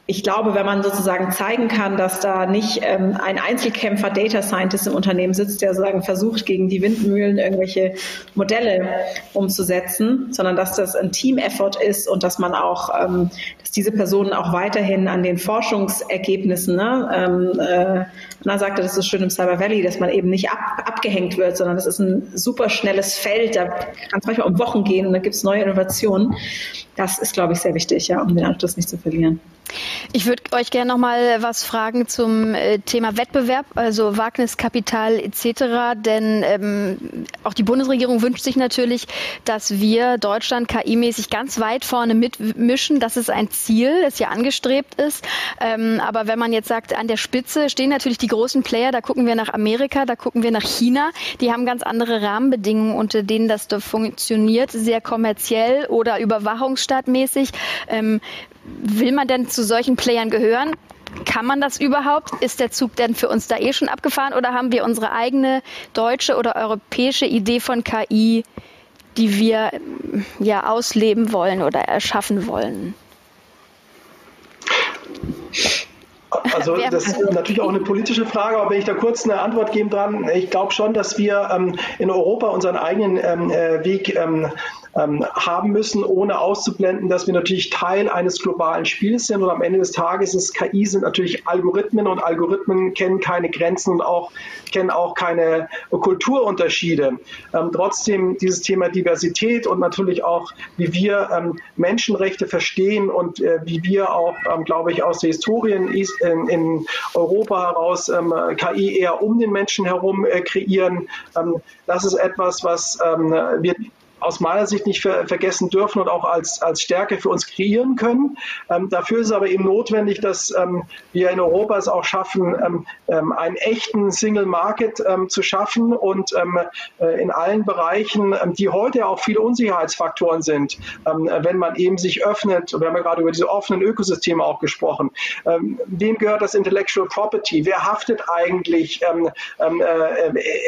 ich glaube, wenn man sozusagen zeigen kann, dass da nicht ähm, ein Einzelkämpfer Data Scientist im Unternehmen sitzt, der sozusagen versucht, gegen die Windmühlen irgendwelche Modelle umzusetzen, sondern dass das ein Team-Effort ist und dass man auch, ähm, dass diese Personen auch weiterhin an den Forschungsergebnissen, ne, ähm, äh, Anna sagte, das ist schön im Cyber Valley, dass man eben nicht ab, abgehängt wird, sondern das ist ein super schnelles Feld, da kann es manchmal um Wochen gehen und da gibt es neue Innovationen. Das ist, glaube ich, sehr wichtig, ja, um den Anschluss nicht zu verlieren. Ich würde euch gerne noch mal was fragen zum äh, Thema Wettbewerb, also Wagniskapital etc. Denn ähm, auch die Bundesregierung wünscht sich natürlich, dass wir Deutschland KI-mäßig ganz weit vorne mitmischen. Das ist ein Ziel, das ja angestrebt ist. Ähm, aber wenn man jetzt sagt, an der Spitze stehen natürlich die großen Player. Da gucken wir nach Amerika, da gucken wir nach China. Die haben ganz andere Rahmenbedingungen, unter denen das da funktioniert, sehr kommerziell oder überwachungsstaatmäßig. Ähm, will man denn zu solchen Playern gehören? Kann man das überhaupt? Ist der Zug denn für uns da eh schon abgefahren oder haben wir unsere eigene deutsche oder europäische Idee von KI, die wir ja ausleben wollen oder erschaffen wollen? Also das ist natürlich auch eine politische Frage, aber wenn ich da kurz eine Antwort geben dran, ich glaube schon, dass wir ähm, in Europa unseren eigenen ähm, äh, Weg ähm, ähm, haben müssen, ohne auszublenden, dass wir natürlich Teil eines globalen Spiels sind und am Ende des Tages ist KI sind natürlich Algorithmen und Algorithmen kennen keine Grenzen und auch kennen auch keine Kulturunterschiede. Ähm, trotzdem dieses Thema Diversität und natürlich auch, wie wir ähm, Menschenrechte verstehen und äh, wie wir auch, ähm, glaube ich, aus der Historie in, in Europa heraus ähm, KI eher um den Menschen herum äh, kreieren. Ähm, das ist etwas, was wir aus meiner Sicht nicht ver vergessen dürfen und auch als, als Stärke für uns kreieren können. Ähm, dafür ist es aber eben notwendig, dass ähm, wir in Europa es auch schaffen, ähm, ähm einen echten Single Market ähm, zu schaffen und ähm, äh, in allen Bereichen, die heute auch viele Unsicherheitsfaktoren sind, wenn man eben sich öffnet, wir haben ja gerade über diese offenen Ökosysteme auch gesprochen, wem gehört das Intellectual Property? Wer haftet eigentlich äh,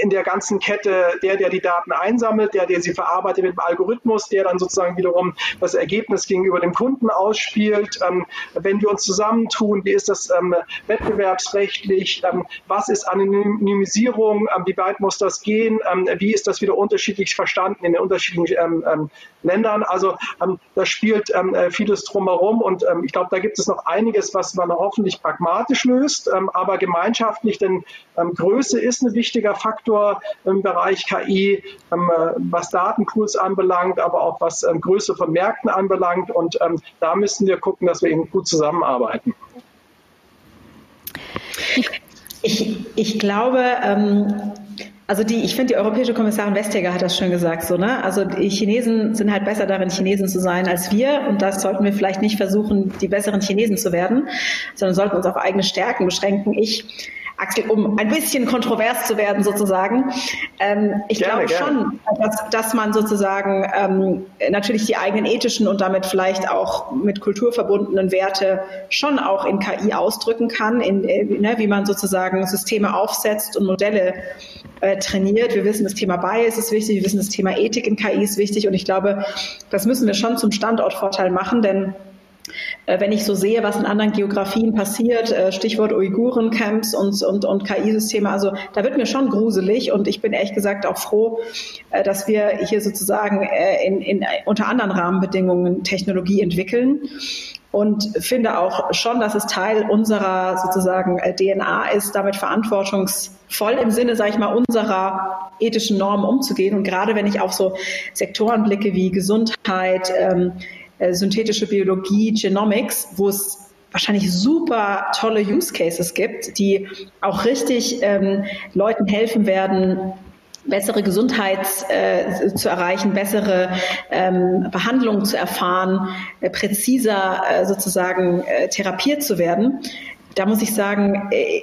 in der ganzen Kette? Der, der die Daten einsammelt, der, der sie verarbeitet, Seite mit dem Algorithmus, der dann sozusagen wiederum das Ergebnis gegenüber dem Kunden ausspielt. Ähm, wenn wir uns zusammentun, wie ist das ähm, wettbewerbsrechtlich? Ähm, was ist Anonymisierung? Ähm, wie weit muss das gehen? Ähm, wie ist das wieder unterschiedlich verstanden in den unterschiedlichen Ländern? Also da spielt äh, vieles drumherum und ich glaube, da gibt es noch einiges, was man hoffentlich pragmatisch löst, aber gemeinschaftlich, denn Größe ist ein wichtiger Faktor im Bereich KI, äh, was Datenpools anbelangt, aber auch was Größe von Märkten anbelangt. Und da müssen wir gucken, dass wir eben gut zusammenarbeiten. Ich, ich glaube, ähm, also die, ich finde, die europäische Kommissarin Vestager hat das schon gesagt, so, ne? Also die Chinesen sind halt besser darin, Chinesen zu sein als wir. Und das sollten wir vielleicht nicht versuchen, die besseren Chinesen zu werden, sondern sollten uns auf eigene Stärken beschränken. Ich Axel, um ein bisschen kontrovers zu werden sozusagen. Ähm, ich gerne, glaube schon, dass, dass man sozusagen ähm, natürlich die eigenen ethischen und damit vielleicht auch mit Kultur verbundenen Werte schon auch in KI ausdrücken kann, in, äh, ne, wie man sozusagen Systeme aufsetzt und Modelle äh, trainiert. Wir wissen, das Thema Bias ist wichtig, wir wissen, das Thema Ethik in KI ist wichtig und ich glaube, das müssen wir schon zum Standortvorteil machen, denn wenn ich so sehe, was in anderen Geografien passiert, äh, Stichwort Uiguren-Camps und, und, und KI-Systeme, also da wird mir schon gruselig und ich bin ehrlich gesagt auch froh, äh, dass wir hier sozusagen in, in, unter anderen Rahmenbedingungen Technologie entwickeln und finde auch schon, dass es Teil unserer sozusagen DNA ist, damit verantwortungsvoll im Sinne, sage ich mal, unserer ethischen Normen umzugehen. Und gerade wenn ich auf so Sektoren blicke wie Gesundheit, ähm, äh, synthetische Biologie, Genomics, wo es wahrscheinlich super tolle Use Cases gibt, die auch richtig ähm, Leuten helfen werden, bessere Gesundheit äh, zu erreichen, bessere ähm, Behandlungen zu erfahren, äh, präziser äh, sozusagen äh, therapiert zu werden. Da muss ich sagen, äh,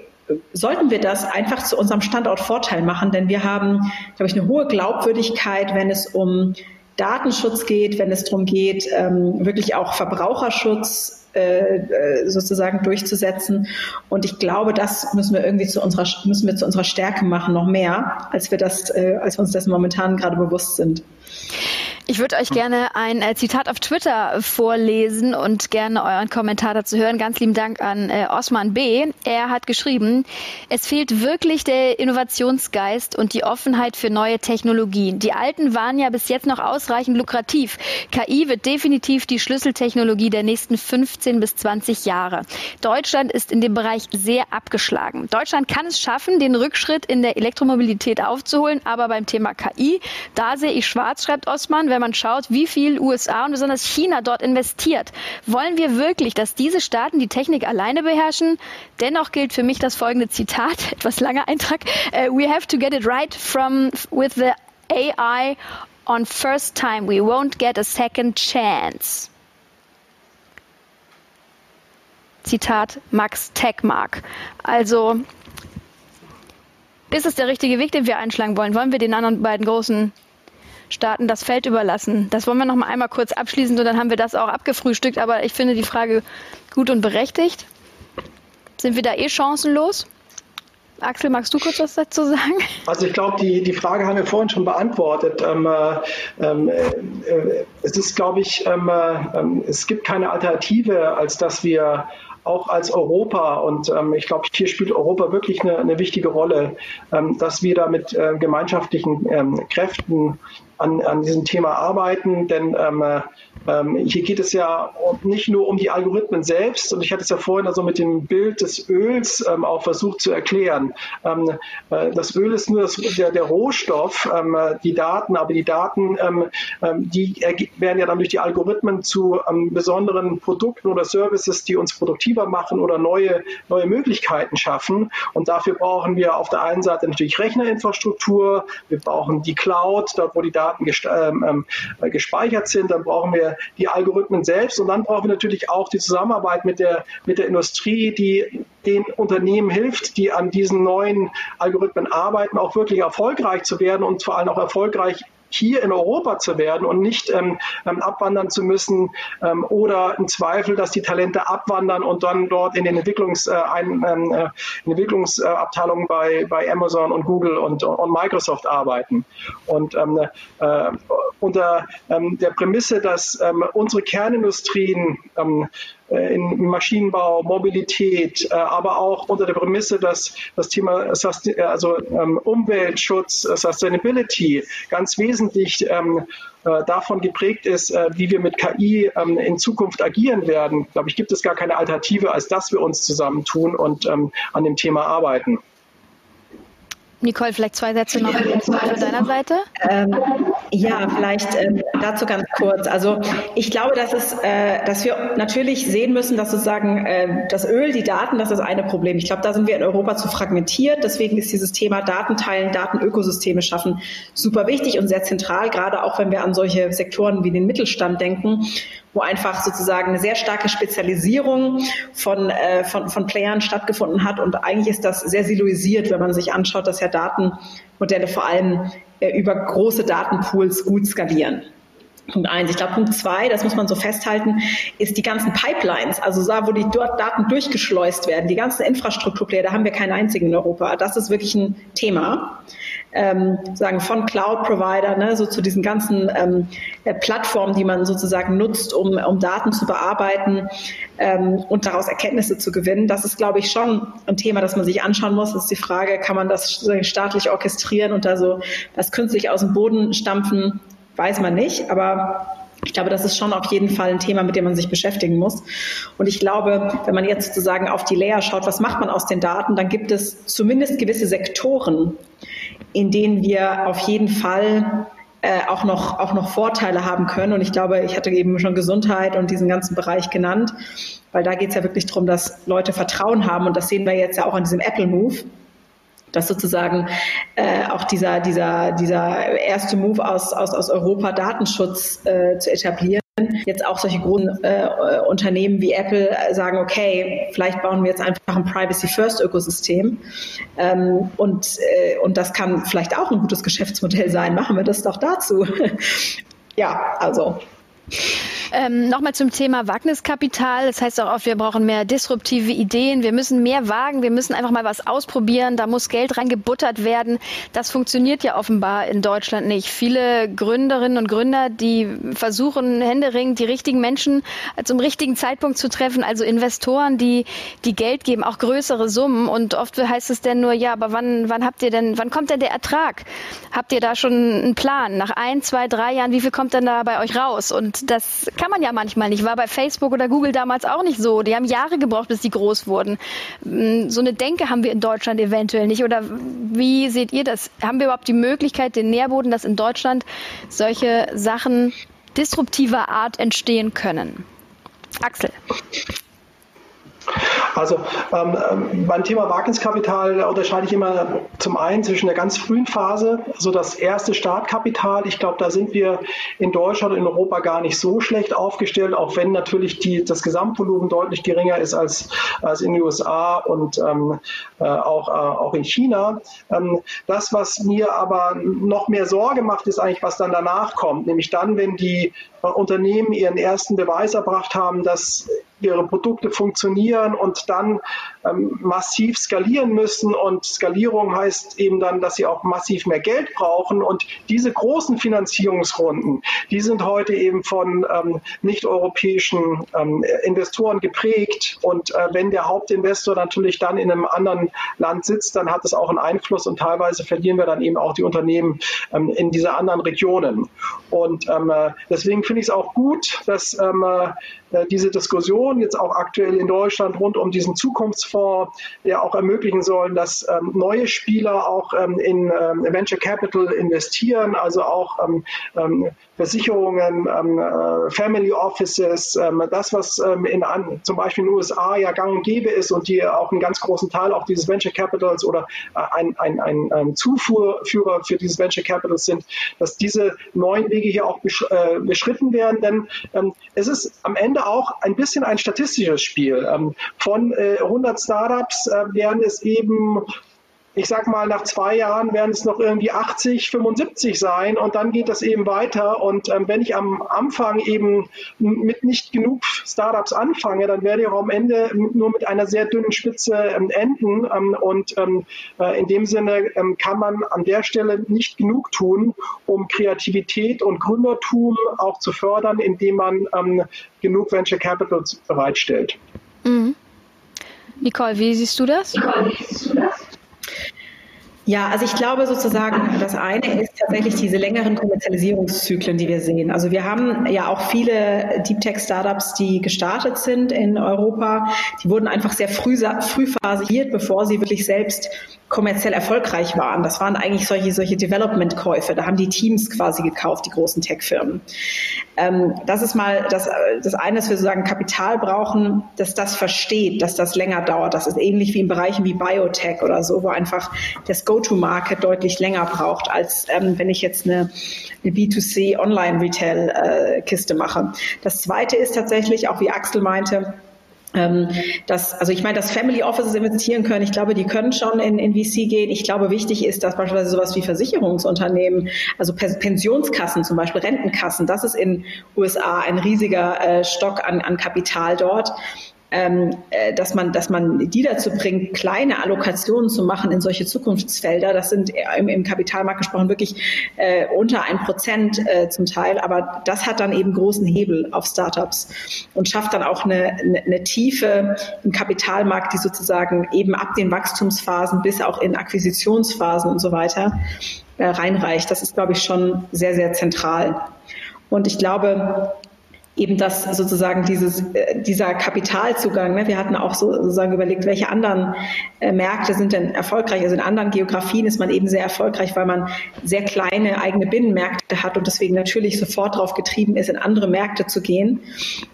sollten wir das einfach zu unserem Standort Vorteil machen, denn wir haben, glaube ich, eine hohe Glaubwürdigkeit, wenn es um Datenschutz geht, wenn es darum geht, ähm, wirklich auch Verbraucherschutz äh, äh, sozusagen durchzusetzen. Und ich glaube, das müssen wir irgendwie zu unserer müssen wir zu unserer Stärke machen, noch mehr, als wir das, äh, als wir uns das momentan gerade bewusst sind. Ich würde euch gerne ein äh, Zitat auf Twitter vorlesen und gerne euren Kommentar dazu hören. Ganz lieben Dank an äh, Osman B. Er hat geschrieben, es fehlt wirklich der Innovationsgeist und die Offenheit für neue Technologien. Die alten waren ja bis jetzt noch ausreichend lukrativ. KI wird definitiv die Schlüsseltechnologie der nächsten 15 bis 20 Jahre. Deutschland ist in dem Bereich sehr abgeschlagen. Deutschland kann es schaffen, den Rückschritt in der Elektromobilität aufzuholen, aber beim Thema KI, da sehe ich schwarz, schreibt Osman, wenn man schaut, wie viel USA und besonders China dort investiert. Wollen wir wirklich, dass diese Staaten die Technik alleine beherrschen? Dennoch gilt für mich das folgende Zitat, (laughs) etwas langer Eintrag. Uh, we have to get it right from with the AI on first time. We won't get a second chance. Zitat Max Techmark. Also ist es der richtige Weg, den wir einschlagen wollen? Wollen wir den anderen beiden großen Staaten das Feld überlassen. Das wollen wir noch mal einmal kurz abschließen und dann haben wir das auch abgefrühstückt. Aber ich finde die Frage gut und berechtigt. Sind wir da eh chancenlos? Axel, magst du kurz was dazu sagen? Also ich glaube, die, die Frage haben wir vorhin schon beantwortet. Ähm, äh, ähm, äh, es ist, glaube ich, ähm, äh, es gibt keine Alternative, als dass wir auch als Europa, und ähm, ich glaube, hier spielt Europa wirklich eine, eine wichtige Rolle, ähm, dass wir da mit äh, gemeinschaftlichen ähm, Kräften an, an diesem Thema arbeiten, denn ähm, ähm, hier geht es ja nicht nur um die Algorithmen selbst, und ich hatte es ja vorhin also mit dem Bild des Öls ähm, auch versucht zu erklären. Ähm, äh, das Öl ist nur das, der, der Rohstoff, ähm, die Daten, aber die Daten, ähm, die werden ja dann durch die Algorithmen zu besonderen Produkten oder Services, die uns produktiver machen oder neue, neue Möglichkeiten schaffen. Und dafür brauchen wir auf der einen Seite natürlich Rechnerinfrastruktur, wir brauchen die Cloud, dort wo die Daten Daten ähm, ähm, gespeichert sind. Dann brauchen wir die Algorithmen selbst und dann brauchen wir natürlich auch die Zusammenarbeit mit der, mit der Industrie, die den Unternehmen hilft, die an diesen neuen Algorithmen arbeiten, auch wirklich erfolgreich zu werden und vor allem auch erfolgreich hier in Europa zu werden und nicht ähm, ähm, abwandern zu müssen ähm, oder im Zweifel, dass die Talente abwandern und dann dort in den Entwicklungs, äh, ein, ähm, äh, Entwicklungsabteilungen bei, bei Amazon und Google und, und Microsoft arbeiten. Und ähm, äh, unter ähm, der Prämisse, dass unsere Kernindustrien in Maschinenbau, Mobilität, äh, aber auch unter der Prämisse, dass das Thema äh, also Umweltschutz, Sustainability ganz wesentlich davon geprägt ist, wie wir mit KI in Zukunft agieren werden, glaube ich, gibt es gar keine Alternative, als dass wir uns zusammentun und an dem Thema arbeiten. Nicole, vielleicht zwei Sätze noch von deiner Seite? Ähm, ja, vielleicht äh, dazu ganz kurz. Also ich glaube, dass, es, äh, dass wir natürlich sehen müssen, dass sozusagen äh, das Öl, die Daten, das ist eine Problem. Ich glaube, da sind wir in Europa zu fragmentiert. Deswegen ist dieses Thema Datenteilen, Datenökosysteme schaffen super wichtig und sehr zentral, gerade auch wenn wir an solche Sektoren wie den Mittelstand denken wo einfach sozusagen eine sehr starke Spezialisierung von, äh, von, von Playern stattgefunden hat. Und eigentlich ist das sehr siloisiert, wenn man sich anschaut, dass ja Datenmodelle vor allem über große Datenpools gut skalieren. Punkt eins. Ich glaube, Punkt zwei, das muss man so festhalten, ist die ganzen Pipelines, also da, wo die dort Daten durchgeschleust werden, die ganzen Infrastrukturplayer, da haben wir keinen einzigen in Europa. Das ist wirklich ein Thema. Ähm, sagen von Cloud-Provider, ne, so zu diesen ganzen ähm, äh, Plattformen, die man sozusagen nutzt, um, um Daten zu bearbeiten ähm, und daraus Erkenntnisse zu gewinnen. Das ist, glaube ich, schon ein Thema, das man sich anschauen muss. Das ist die Frage, kann man das staatlich orchestrieren und da so das künstlich aus dem Boden stampfen? Weiß man nicht, aber ich glaube, das ist schon auf jeden Fall ein Thema, mit dem man sich beschäftigen muss. Und ich glaube, wenn man jetzt sozusagen auf die Layer schaut, was macht man aus den Daten, dann gibt es zumindest gewisse Sektoren, in denen wir auf jeden Fall äh, auch noch, auch noch Vorteile haben können. Und ich glaube, ich hatte eben schon Gesundheit und diesen ganzen Bereich genannt, weil da geht es ja wirklich darum, dass Leute Vertrauen haben. Und das sehen wir jetzt ja auch an diesem Apple Move dass sozusagen äh, auch dieser, dieser, dieser erste Move aus, aus, aus Europa Datenschutz äh, zu etablieren jetzt auch solche großen äh, Unternehmen wie Apple sagen, okay, vielleicht bauen wir jetzt einfach ein Privacy-First-Ökosystem ähm, und, äh, und das kann vielleicht auch ein gutes Geschäftsmodell sein. Machen wir das doch dazu. (laughs) ja, also ähm, Nochmal zum Thema Wagniskapital. Das heißt auch oft, wir brauchen mehr disruptive Ideen. Wir müssen mehr wagen. Wir müssen einfach mal was ausprobieren. Da muss Geld reingebuttert werden. Das funktioniert ja offenbar in Deutschland nicht. Viele Gründerinnen und Gründer, die versuchen händeringend die richtigen Menschen zum richtigen Zeitpunkt zu treffen. Also Investoren, die, die Geld geben, auch größere Summen. Und oft heißt es denn nur, ja, aber wann, wann habt ihr denn, wann kommt denn der Ertrag? Habt ihr da schon einen Plan? Nach ein, zwei, drei Jahren, wie viel kommt denn da bei euch raus? Und das kann man ja manchmal nicht. War bei Facebook oder Google damals auch nicht so. Die haben Jahre gebraucht, bis die groß wurden. Mm, so eine Denke haben wir in Deutschland eventuell nicht. Oder wie seht ihr das? Haben wir überhaupt die Möglichkeit, den Nährboden, dass in Deutschland solche Sachen disruptiver Art entstehen können? Axel. Also ähm, ähm, beim Thema Wagniskapital unterscheide ich immer zum einen zwischen der ganz frühen Phase, also das erste Startkapital. Ich glaube, da sind wir in Deutschland und in Europa gar nicht so schlecht aufgestellt, auch wenn natürlich die, das Gesamtvolumen deutlich geringer ist als, als in den USA und ähm, äh, auch, äh, auch in China. Ähm, das, was mir aber noch mehr Sorge macht, ist eigentlich, was dann danach kommt, nämlich dann, wenn die Unternehmen ihren ersten Beweis erbracht haben, dass ihre Produkte funktionieren und dann ähm, massiv skalieren müssen. Und Skalierung heißt eben dann, dass sie auch massiv mehr Geld brauchen. Und diese großen Finanzierungsrunden, die sind heute eben von ähm, nicht-europäischen ähm, Investoren geprägt. Und äh, wenn der Hauptinvestor natürlich dann in einem anderen Land sitzt, dann hat es auch einen Einfluss und teilweise verlieren wir dann eben auch die Unternehmen ähm, in diese anderen Regionen. Und ähm, äh, deswegen finde ich es auch gut, dass ähm, äh, diese Diskussion jetzt auch aktuell in Deutschland rund um diesen Zukunftsfonds ja auch ermöglichen sollen, dass ähm, neue Spieler auch ähm, in ähm, Venture Capital investieren, also auch ähm, ähm, Versicherungen, ähm, äh, Family Offices, ähm, das, was ähm, in, an, zum Beispiel in den USA ja gang und gäbe ist und die auch einen ganz großen Teil auch dieses Venture Capitals oder äh, ein, ein, ein, ein Zufuhrführer für dieses Venture Capitals sind, dass diese neuen Wege hier auch besch äh, beschritten werden. Denn ähm, es ist am Ende auch ein bisschen ein statistisches Spiel. Ähm, von 100 äh, Startups äh, werden es eben ich sag mal, nach zwei Jahren werden es noch irgendwie 80, 75 sein und dann geht das eben weiter. Und ähm, wenn ich am Anfang eben mit nicht genug Startups anfange, dann werde ich auch am Ende nur mit einer sehr dünnen Spitze ähm, enden. Ähm, und ähm, äh, in dem Sinne ähm, kann man an der Stelle nicht genug tun, um Kreativität und Gründertum auch zu fördern, indem man ähm, genug Venture Capital bereitstellt. Mhm. Nicole, wie siehst du das? Nicole, wie siehst du das? Ja, also ich glaube sozusagen, das eine ist tatsächlich diese längeren Kommerzialisierungszyklen, die wir sehen. Also wir haben ja auch viele Deep Tech Startups, die gestartet sind in Europa. Die wurden einfach sehr früh, früh phasiert, bevor sie wirklich selbst kommerziell erfolgreich waren. Das waren eigentlich solche, solche Development-Käufe. Da haben die Teams quasi gekauft, die großen Tech-Firmen. Ähm, das ist mal das, das eine, dass wir sozusagen Kapital brauchen, dass das versteht, dass das länger dauert. Das ist ähnlich wie in Bereichen wie Biotech oder so, wo einfach das Go-to-Market deutlich länger braucht, als ähm, wenn ich jetzt eine, eine B2C Online-Retail-Kiste äh, mache. Das zweite ist tatsächlich, auch wie Axel meinte, ähm, dass, also ich meine, dass Family Offices investieren können, ich glaube, die können schon in, in VC gehen. Ich glaube, wichtig ist, dass beispielsweise sowas wie Versicherungsunternehmen, also Pensionskassen zum Beispiel, Rentenkassen, das ist in USA ein riesiger äh, Stock an, an Kapital dort dass man, dass man die dazu bringt, kleine Allokationen zu machen in solche Zukunftsfelder. Das sind im, im Kapitalmarkt gesprochen wirklich äh, unter ein Prozent äh, zum Teil, aber das hat dann eben großen Hebel auf Startups und schafft dann auch eine, eine, eine Tiefe im Kapitalmarkt, die sozusagen eben ab den Wachstumsphasen bis auch in Akquisitionsphasen und so weiter äh, reinreicht. Das ist, glaube ich, schon sehr, sehr zentral. Und ich glaube, eben das sozusagen dieses, äh, dieser Kapitalzugang. Ne? Wir hatten auch so, sozusagen überlegt, welche anderen äh, Märkte sind denn erfolgreich. Also in anderen Geografien ist man eben sehr erfolgreich, weil man sehr kleine eigene Binnenmärkte hat und deswegen natürlich sofort darauf getrieben ist, in andere Märkte zu gehen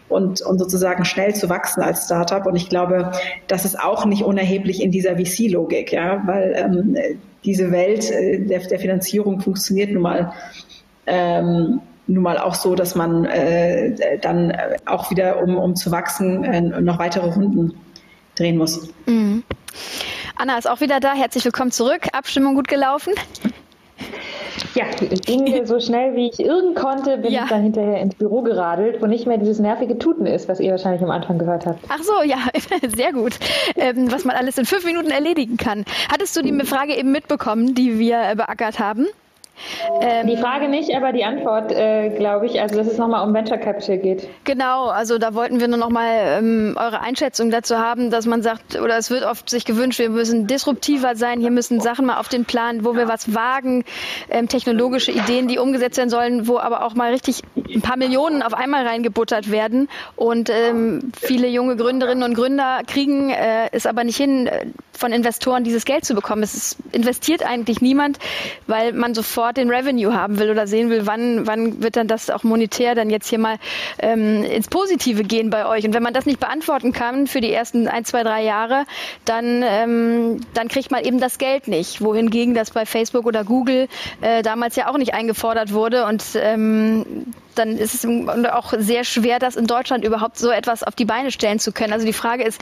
und, und sozusagen schnell zu wachsen als Startup. Und ich glaube, das ist auch nicht unerheblich in dieser VC-Logik, ja, weil ähm, diese Welt äh, der, der Finanzierung funktioniert nun mal ähm, nun mal auch so, dass man äh, dann auch wieder, um, um zu wachsen, äh, noch weitere Runden drehen muss. Mhm. Anna ist auch wieder da. Herzlich willkommen zurück. Abstimmung gut gelaufen? Ja, ging so schnell, wie ich irgend konnte, bin ja. ich dann hinterher ins Büro geradelt, wo nicht mehr dieses nervige Tuten ist, was ihr wahrscheinlich am Anfang gehört habt. Ach so, ja, (laughs) sehr gut. Ähm, was man alles in fünf Minuten erledigen kann. Hattest du die Frage eben mitbekommen, die wir beackert haben? Ähm, die Frage nicht, aber die Antwort, äh, glaube ich, also dass es nochmal um Venture Capital geht. Genau, also da wollten wir nur nochmal ähm, eure Einschätzung dazu haben, dass man sagt, oder es wird oft sich gewünscht, wir müssen disruptiver sein, hier müssen Sachen mal auf den Plan, wo wir was wagen, ähm, technologische Ideen, die umgesetzt werden sollen, wo aber auch mal richtig ein paar Millionen auf einmal reingebuttert werden. Und ähm, viele junge Gründerinnen und Gründer kriegen äh, es aber nicht hin, äh, von Investoren dieses Geld zu bekommen. Es ist, investiert eigentlich niemand, weil man sofort sofort den Revenue haben will oder sehen will, wann, wann wird dann das auch monetär dann jetzt hier mal ähm, ins Positive gehen bei euch. Und wenn man das nicht beantworten kann für die ersten ein, zwei, drei Jahre, dann, ähm, dann kriegt man eben das Geld nicht. Wohingegen das bei Facebook oder Google äh, damals ja auch nicht eingefordert wurde. Und ähm, dann ist es auch sehr schwer, das in Deutschland überhaupt so etwas auf die Beine stellen zu können. Also die Frage ist,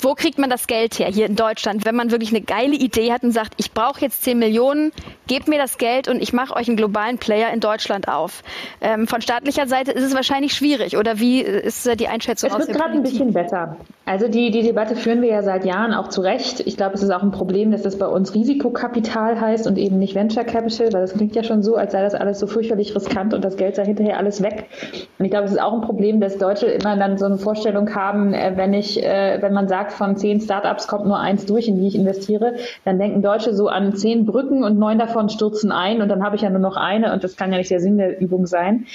wo kriegt man das Geld her hier in Deutschland, wenn man wirklich eine geile Idee hat und sagt, ich brauche jetzt 10 Millionen, gebt mir das Geld und ich mache euch einen globalen Player in Deutschland auf. Ähm, von staatlicher Seite ist es wahrscheinlich schwierig oder wie ist die Einschätzung es wird gerade ein bisschen besser. Also die, die Debatte führen wir ja seit Jahren auch zu Recht. Ich glaube, es ist auch ein Problem, dass das bei uns Risikokapital heißt und eben nicht Venture Capital, weil das klingt ja schon so, als sei das alles so fürchterlich riskant und das Geld sei hinterher alles weg. Und ich glaube, es ist auch ein Problem, dass Deutsche immer dann so eine Vorstellung haben, äh, wenn ich, äh, wenn man sagt, von zehn Startups kommt nur eins durch, in die ich investiere, dann denken Deutsche so an zehn Brücken und neun davon stürzen ein und dann habe ich ja nur noch eine und das kann ja nicht der Sinn der Übung sein.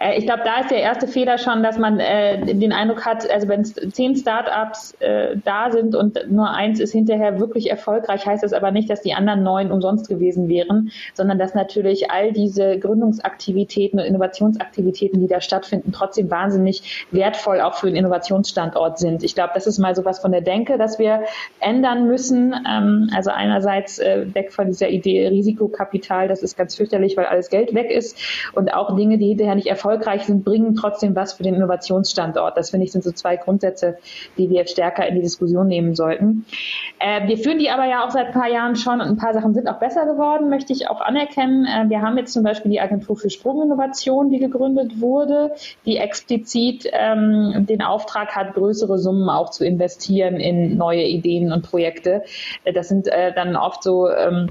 Äh, ich glaube, da ist der erste Fehler schon, dass man äh, den Eindruck hat, also wenn zehn Startups äh, da sind und nur eins ist hinterher wirklich erfolgreich, heißt das aber nicht, dass die anderen neun umsonst gewesen wären, sondern dass natürlich all diese Gründungsaktivitäten und Innovationsaktivitäten, die da stattfinden, trotzdem wahnsinnig wertvoll auch für den Innovationsstandort sind. Ich glaube, das ist mal sowas von der Denke, dass wir ändern müssen. Ähm, also einerseits äh, weg von dieser Idee Risikokapital, das ist ganz fürchterlich, weil alles Geld weg ist und auch Dinge, die hinterher nicht erfolgreich erfolgreich sind, bringen trotzdem was für den Innovationsstandort. Das finde ich sind so zwei Grundsätze, die wir stärker in die Diskussion nehmen sollten. Äh, wir führen die aber ja auch seit ein paar Jahren schon und ein paar Sachen sind auch besser geworden, möchte ich auch anerkennen. Äh, wir haben jetzt zum Beispiel die Agentur für Sprunginnovation, die gegründet wurde, die explizit ähm, den Auftrag hat, größere Summen auch zu investieren in neue Ideen und Projekte. Äh, das sind äh, dann oft so ähm,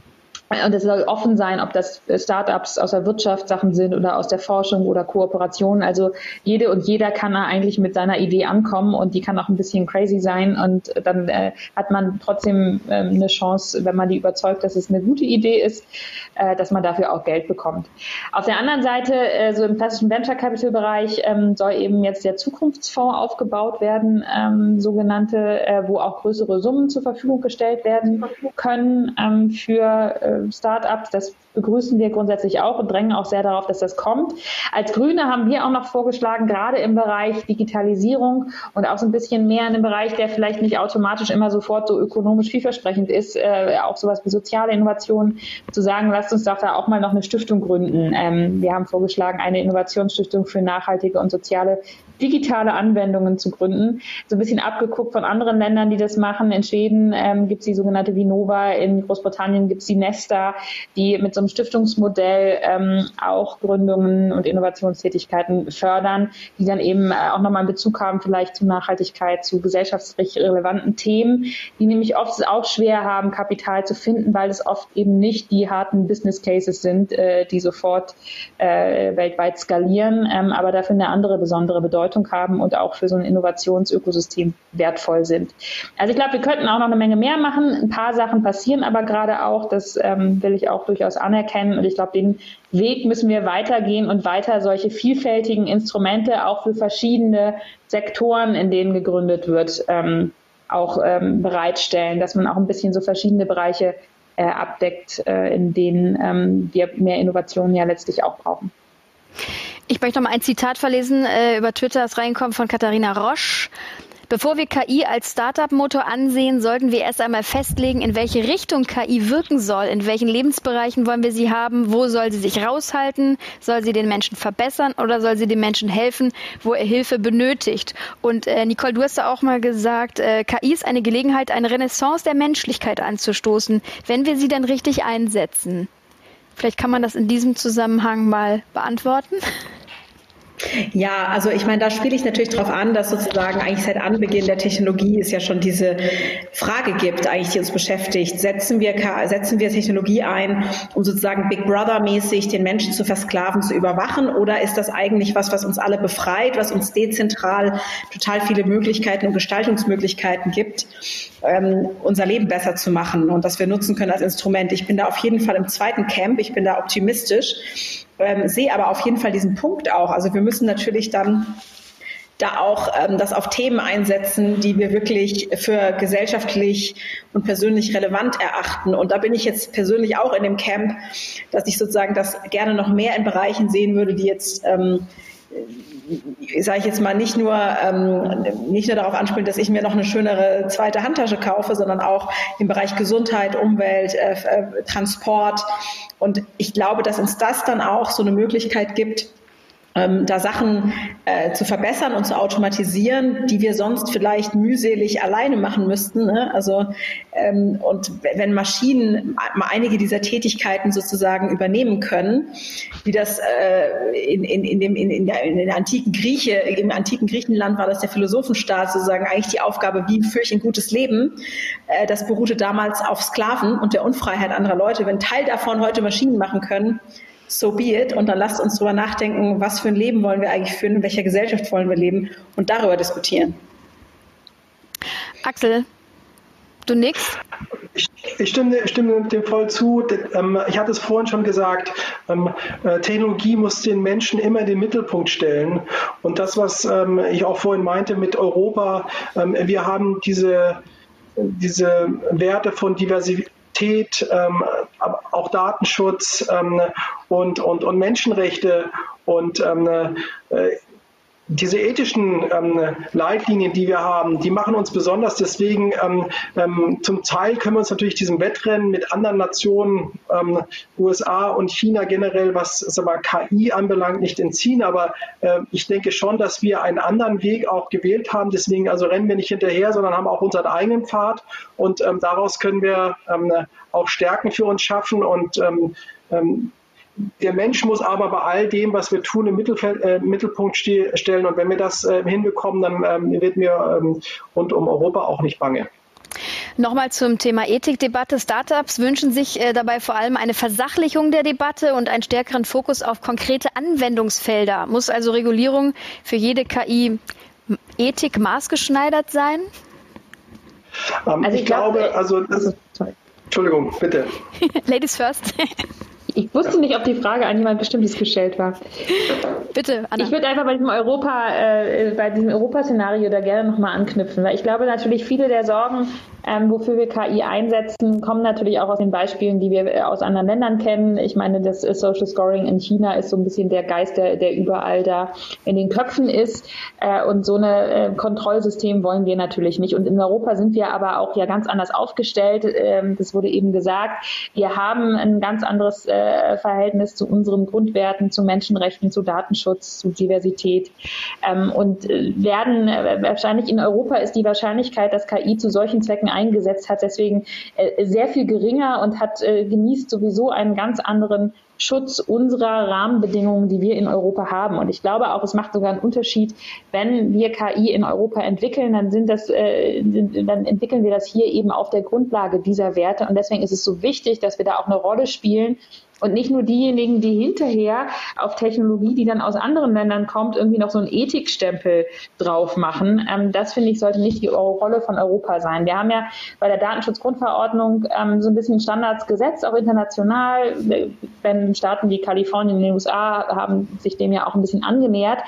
und es soll offen sein, ob das Startups aus der Wirtschaft Sachen sind oder aus der Forschung oder Kooperationen. Also jede und jeder kann da eigentlich mit seiner Idee ankommen und die kann auch ein bisschen crazy sein und dann äh, hat man trotzdem äh, eine Chance, wenn man die überzeugt, dass es eine gute Idee ist, äh, dass man dafür auch Geld bekommt. Auf der anderen Seite, äh, so im klassischen Venture Capital Bereich, ähm, soll eben jetzt der Zukunftsfonds aufgebaut werden, ähm, sogenannte, äh, wo auch größere Summen zur Verfügung gestellt werden können ähm, für äh, Startups. Das begrüßen wir grundsätzlich auch und drängen auch sehr darauf, dass das kommt. Als Grüne haben wir auch noch vorgeschlagen, gerade im Bereich Digitalisierung und auch so ein bisschen mehr in einem Bereich, der vielleicht nicht automatisch immer sofort so ökonomisch vielversprechend ist, äh, auch sowas wie soziale Innovationen, zu sagen, lasst uns doch da auch mal noch eine Stiftung gründen. Ähm, wir haben vorgeschlagen, eine Innovationsstiftung für nachhaltige und soziale digitale Anwendungen zu gründen. So ein bisschen abgeguckt von anderen Ländern, die das machen. In Schweden ähm, gibt es die sogenannte Vinova, in Großbritannien gibt es die Nesta, die mit so einem Stiftungsmodell ähm, auch Gründungen und Innovationstätigkeiten fördern, die dann eben äh, auch nochmal einen Bezug haben vielleicht zu Nachhaltigkeit, zu gesellschaftsrecht relevanten Themen, die nämlich oft auch schwer haben, Kapital zu finden, weil es oft eben nicht die harten Business Cases sind, äh, die sofort äh, weltweit skalieren, ähm, aber dafür eine andere besondere Bedeutung haben und auch für so ein Innovationsökosystem wertvoll sind. Also ich glaube, wir könnten auch noch eine Menge mehr machen. Ein paar Sachen passieren aber gerade auch. Das ähm, will ich auch durchaus anerkennen. Und ich glaube, den Weg müssen wir weitergehen und weiter solche vielfältigen Instrumente auch für verschiedene Sektoren, in denen gegründet wird, ähm, auch ähm, bereitstellen, dass man auch ein bisschen so verschiedene Bereiche äh, abdeckt, äh, in denen ähm, wir mehr Innovationen ja letztlich auch brauchen. Ich möchte noch mal ein Zitat verlesen äh, über Twitter, das reinkommt von Katharina Roche. Bevor wir KI als Startup-Motor ansehen, sollten wir erst einmal festlegen, in welche Richtung KI wirken soll, in welchen Lebensbereichen wollen wir sie haben, wo soll sie sich raushalten, soll sie den Menschen verbessern oder soll sie dem Menschen helfen, wo er Hilfe benötigt. Und äh, Nicole, du hast ja auch mal gesagt, äh, KI ist eine Gelegenheit, eine Renaissance der Menschlichkeit anzustoßen, wenn wir sie dann richtig einsetzen. Vielleicht kann man das in diesem Zusammenhang mal beantworten. Ja, also ich meine, da spiele ich natürlich darauf an, dass sozusagen eigentlich seit Anbeginn der Technologie es ja schon diese Frage gibt, eigentlich, die uns beschäftigt. Setzen wir, setzen wir Technologie ein, um sozusagen Big Brother-mäßig den Menschen zu versklaven, zu überwachen? Oder ist das eigentlich was, was uns alle befreit, was uns dezentral total viele Möglichkeiten und Gestaltungsmöglichkeiten gibt, ähm, unser Leben besser zu machen und das wir nutzen können als Instrument? Ich bin da auf jeden Fall im zweiten Camp. Ich bin da optimistisch ähm, sehe aber auf jeden Fall diesen Punkt auch. Also wir müssen natürlich dann da auch ähm, das auf Themen einsetzen, die wir wirklich für gesellschaftlich und persönlich relevant erachten. Und da bin ich jetzt persönlich auch in dem Camp, dass ich sozusagen das gerne noch mehr in Bereichen sehen würde, die jetzt ähm, sage ich jetzt mal, nicht nur, ähm, nicht nur darauf anspielen, dass ich mir noch eine schönere zweite Handtasche kaufe, sondern auch im Bereich Gesundheit, Umwelt, äh, äh Transport. Und ich glaube, dass uns das dann auch so eine Möglichkeit gibt, ähm, da Sachen äh, zu verbessern und zu automatisieren, die wir sonst vielleicht mühselig alleine machen müssten. Ne? Also ähm, und wenn Maschinen einige dieser Tätigkeiten sozusagen übernehmen können, wie das äh, in, in, in, dem, in, in, der, in der antiken Grieche, im antiken Griechenland war das der Philosophenstaat sozusagen eigentlich die Aufgabe, wie führe ich ein gutes Leben. Äh, das beruhte damals auf Sklaven und der Unfreiheit anderer Leute. Wenn Teil davon heute Maschinen machen können, so be it. Und dann lasst uns darüber nachdenken, was für ein Leben wollen wir eigentlich führen, in welcher Gesellschaft wollen wir leben und darüber diskutieren. Axel, du nix? Ich, ich stimme, stimme, dem voll zu. Ähm, ich hatte es vorhin schon gesagt, ähm, äh, Technologie muss den Menschen immer in den Mittelpunkt stellen. Und das, was ähm, ich auch vorhin meinte mit Europa, wir haben diese, diese Werte von Diversität Integrität, ähm, auch Datenschutz ähm, und, und, und Menschenrechte. Und ähm, äh, diese ethischen ähm, Leitlinien, die wir haben, die machen uns besonders. Deswegen ähm, ähm, zum Teil können wir uns natürlich diesem Wettrennen mit anderen Nationen, ähm, USA und China generell, was mal, KI anbelangt, nicht entziehen. Aber äh, ich denke schon, dass wir einen anderen Weg auch gewählt haben. Deswegen also rennen wir nicht hinterher, sondern haben auch unseren eigenen Pfad. Und ähm, daraus können wir ähm, auch Stärken für uns schaffen und der Mensch muss aber bei all dem, was wir tun, im Mittelfeld, äh, Mittelpunkt stellen. Und wenn wir das äh, hinbekommen, dann ähm, wird mir ähm, rund um Europa auch nicht bange. Nochmal zum Thema Ethikdebatte. Startups wünschen sich äh, dabei vor allem eine Versachlichung der Debatte und einen stärkeren Fokus auf konkrete Anwendungsfelder. Muss also Regulierung für jede KI Ethik maßgeschneidert sein? Ähm, also ich, ich glaube, glaube, also das, Entschuldigung, bitte. (laughs) Ladies first. (laughs) Ich wusste nicht, ob die Frage an jemand Bestimmtes gestellt war. Bitte, Anna. Ich würde einfach bei diesem Europa, äh, bei diesem Europa-Szenario da gerne nochmal anknüpfen, weil ich glaube natürlich viele der Sorgen, ähm, wofür wir KI einsetzen, kommen natürlich auch aus den Beispielen, die wir äh, aus anderen Ländern kennen. Ich meine, das äh, Social Scoring in China ist so ein bisschen der Geist, der, der überall da in den Köpfen ist. Äh, und so ein äh, Kontrollsystem wollen wir natürlich nicht. Und in Europa sind wir aber auch ja ganz anders aufgestellt. Ähm, das wurde eben gesagt. Wir haben ein ganz anderes äh, Verhältnis zu unseren Grundwerten, zu Menschenrechten, zu Datenschutz, zu Diversität. Ähm, und äh, werden wahrscheinlich in Europa ist die Wahrscheinlichkeit, dass KI zu solchen Zwecken eingesetzt hat, deswegen äh, sehr viel geringer und hat äh, genießt sowieso einen ganz anderen Schutz unserer Rahmenbedingungen, die wir in Europa haben. Und ich glaube auch, es macht sogar einen Unterschied, wenn wir KI in Europa entwickeln, dann sind das, äh, dann entwickeln wir das hier eben auf der Grundlage dieser Werte. Und deswegen ist es so wichtig, dass wir da auch eine Rolle spielen und nicht nur diejenigen, die hinterher auf Technologie, die dann aus anderen Ländern kommt, irgendwie noch so einen Ethikstempel drauf machen. Ähm, das finde ich sollte nicht die Rolle von Europa sein. Wir haben ja bei der Datenschutzgrundverordnung ähm, so ein bisschen Standards gesetzt, auch international. Wenn Staaten wie Kalifornien in den USA haben sich dem ja auch ein bisschen angenähert.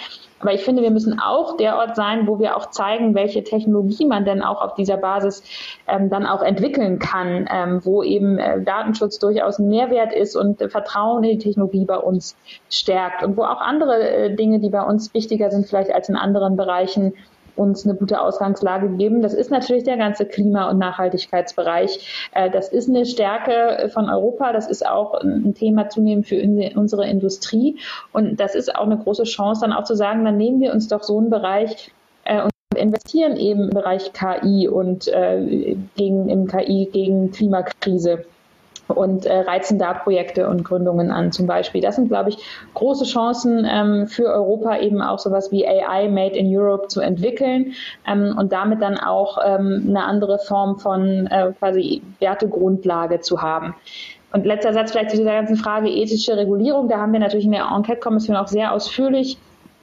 Aber ich finde, wir müssen auch der Ort sein, wo wir auch zeigen, welche Technologie man denn auch auf dieser Basis ähm, dann auch entwickeln kann, ähm, wo eben äh, Datenschutz durchaus ein Mehrwert ist und äh, Vertrauen in die Technologie bei uns stärkt und wo auch andere äh, Dinge, die bei uns wichtiger sind vielleicht als in anderen Bereichen, uns eine gute Ausgangslage geben. Das ist natürlich der ganze Klima- und Nachhaltigkeitsbereich. Äh, das ist eine Stärke von Europa. Das ist auch ein Thema zunehmend für unsere Industrie. Und das ist auch eine große Chance, dann auch zu sagen, dann nehmen wir uns doch so einen Bereich äh, und investieren eben im Bereich KI und äh, gegen, im KI gegen Klimakrise und äh, reizen da Projekte und Gründungen an zum Beispiel. Das sind, glaube ich, große Chancen ähm, für Europa eben auch sowas wie AI Made in Europe zu entwickeln ähm, und damit dann auch ähm, eine andere Form von äh, quasi Wertegrundlage zu haben. Und letzter Satz vielleicht zu dieser ganzen Frage ethische Regulierung. Da haben wir natürlich in der Enquete-Kommission auch sehr ausführlich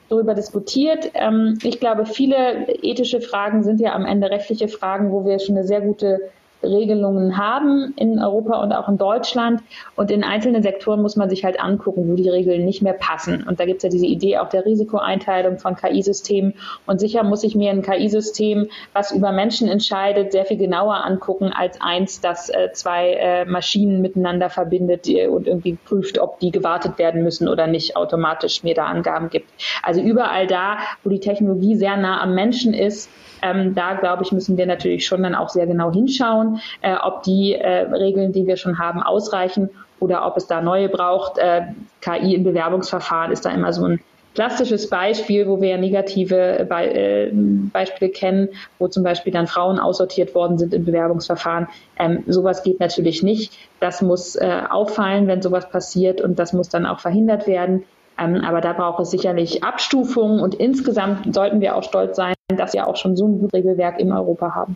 darüber diskutiert. Ähm, ich glaube, viele ethische Fragen sind ja am Ende rechtliche Fragen, wo wir schon eine sehr gute Regelungen haben in Europa und auch in Deutschland. Und in einzelnen Sektoren muss man sich halt angucken, wo die Regeln nicht mehr passen. Und da gibt es ja diese Idee auch der Risikoeinteilung von KI-Systemen. Und sicher muss ich mir ein KI-System, was über Menschen entscheidet, sehr viel genauer angucken als eins, das äh, zwei äh, Maschinen miteinander verbindet und irgendwie prüft, ob die gewartet werden müssen oder nicht, automatisch mir da Angaben gibt. Also überall da, wo die Technologie sehr nah am Menschen ist, ähm, da glaube ich, müssen wir natürlich schon dann auch sehr genau hinschauen, äh, ob die äh, Regeln, die wir schon haben, ausreichen oder ob es da neue braucht. Äh, KI in Bewerbungsverfahren ist da immer so ein klassisches Beispiel, wo wir ja negative Be äh, Beispiele kennen, wo zum Beispiel dann Frauen aussortiert worden sind im Bewerbungsverfahren. Ähm, sowas geht natürlich nicht. Das muss äh, auffallen, wenn sowas passiert und das muss dann auch verhindert werden. Aber da braucht es sicherlich Abstufungen und insgesamt sollten wir auch stolz sein, dass wir auch schon so ein gutes Regelwerk in Europa haben.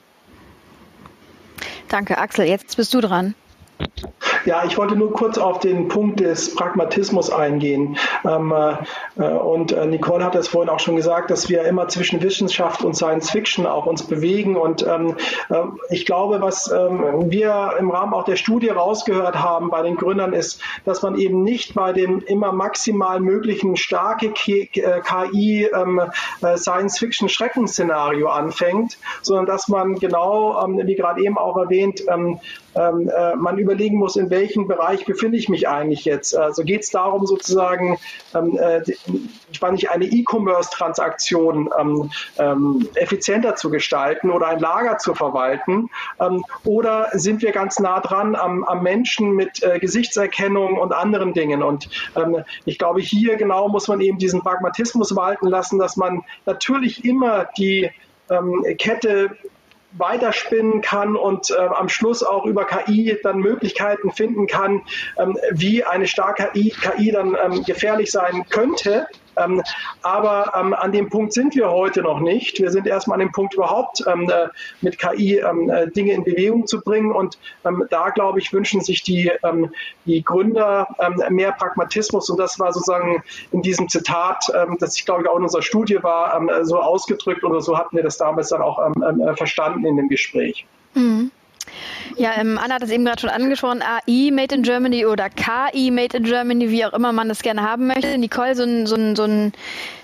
Danke, Axel. Jetzt bist du dran. Ja, ich wollte nur kurz auf den Punkt des Pragmatismus eingehen. Ähm, äh, und äh, Nicole hat es vorhin auch schon gesagt, dass wir immer zwischen Wissenschaft und Science Fiction auch uns bewegen. Und ähm, äh, ich glaube, was ähm, wir im Rahmen auch der Studie rausgehört haben bei den Gründern ist, dass man eben nicht bei dem immer maximal möglichen starke KI ähm, äh, Science Fiction Schreckensszenario anfängt, sondern dass man genau, ähm, wie gerade eben auch erwähnt, ähm, äh, man überlegen muss, in welchem Bereich befinde ich mich eigentlich jetzt? Also geht es darum, sozusagen, ähm, äh, ich weiß nicht, eine E-Commerce-Transaktion ähm, ähm, effizienter zu gestalten oder ein Lager zu verwalten? Ähm, oder sind wir ganz nah dran am, am Menschen mit äh, Gesichtserkennung und anderen Dingen? Und ähm, ich glaube, hier genau muss man eben diesen Pragmatismus walten lassen, dass man natürlich immer die Kette weiterspinnen kann und äh, am Schluss auch über KI dann Möglichkeiten finden kann, ähm, wie eine starke KI, KI dann ähm, gefährlich sein könnte. Ähm, aber ähm, an dem Punkt sind wir heute noch nicht. Wir sind erstmal an dem Punkt überhaupt ähm, äh, mit KI ähm, äh, Dinge in Bewegung zu bringen. Und ähm, da, glaube ich, wünschen sich die, ähm, die Gründer mehr Pragmatismus. Und das war sozusagen in diesem Zitat, das ich glaube ich auch in unserer Studie war, so ausgedrückt oder so hatten wir das damals dann auch äh, verstanden in dem Gespräch. Mhm. Ja, ähm, Anna hat es eben gerade schon angesprochen, AI Made in Germany oder KI Made in Germany, wie auch immer man das gerne haben möchte. Nicole, so ein, so ein, so ein,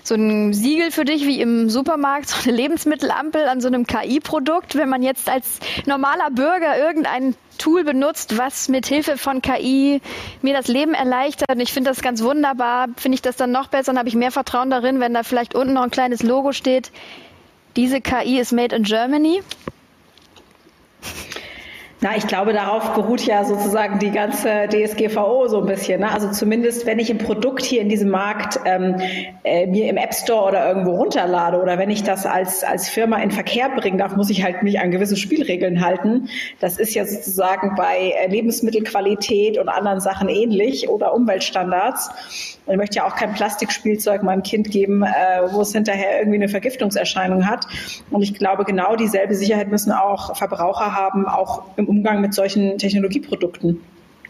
so ein Siegel für dich wie im Supermarkt, so eine Lebensmittelampel an so einem KI-Produkt, wenn man jetzt als normaler Bürger irgendein Tool benutzt, was mit Hilfe von KI mir das Leben erleichtert. Und ich finde das ganz wunderbar. Finde ich das dann noch besser und habe ich mehr Vertrauen darin, wenn da vielleicht unten noch ein kleines Logo steht. Diese KI ist made in Germany. Na, ich glaube, darauf beruht ja sozusagen die ganze DSGVO so ein bisschen. Ne? Also zumindest, wenn ich ein Produkt hier in diesem Markt ähm, äh, mir im App Store oder irgendwo runterlade oder wenn ich das als, als Firma in Verkehr bringen darf, muss ich halt mich an gewisse Spielregeln halten. Das ist ja sozusagen bei äh, Lebensmittelqualität und anderen Sachen ähnlich oder Umweltstandards. Ich möchte ja auch kein Plastikspielzeug meinem Kind geben, äh, wo es hinterher irgendwie eine Vergiftungserscheinung hat. Und ich glaube, genau dieselbe Sicherheit müssen auch Verbraucher haben, auch im Umgang mit solchen Technologieprodukten.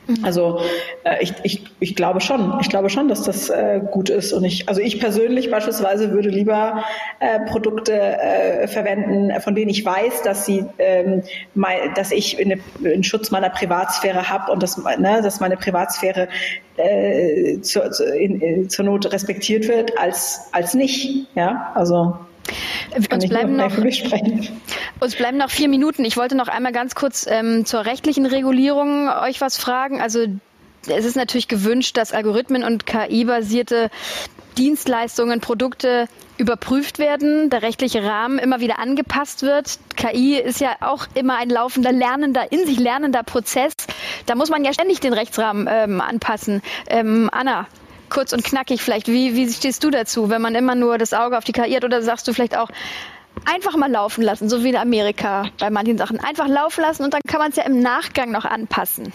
Mhm. Also äh, ich, ich, ich glaube schon, ich glaube schon, dass das äh, gut ist. Und ich, also ich persönlich beispielsweise würde lieber äh, Produkte äh, verwenden, von denen ich weiß, dass sie, ähm, mein, dass ich eine, einen Schutz meiner Privatsphäre habe und dass, ne, dass meine Privatsphäre äh, zur, in, in, zur Not respektiert wird, als als nicht. Ja, also uns bleiben, noch, uns bleiben noch vier Minuten. Ich wollte noch einmal ganz kurz ähm, zur rechtlichen Regulierung euch was fragen. Also es ist natürlich gewünscht, dass Algorithmen und KI-basierte Dienstleistungen, Produkte überprüft werden, der rechtliche Rahmen immer wieder angepasst wird. KI ist ja auch immer ein laufender, lernender, in sich lernender Prozess. Da muss man ja ständig den Rechtsrahmen ähm, anpassen. Ähm, Anna, kurz und knackig vielleicht. Wie, wie stehst du dazu, wenn man immer nur das Auge auf die KI hat oder sagst du vielleicht auch, einfach mal laufen lassen, so wie in Amerika bei manchen Sachen. Einfach laufen lassen und dann kann man es ja im Nachgang noch anpassen.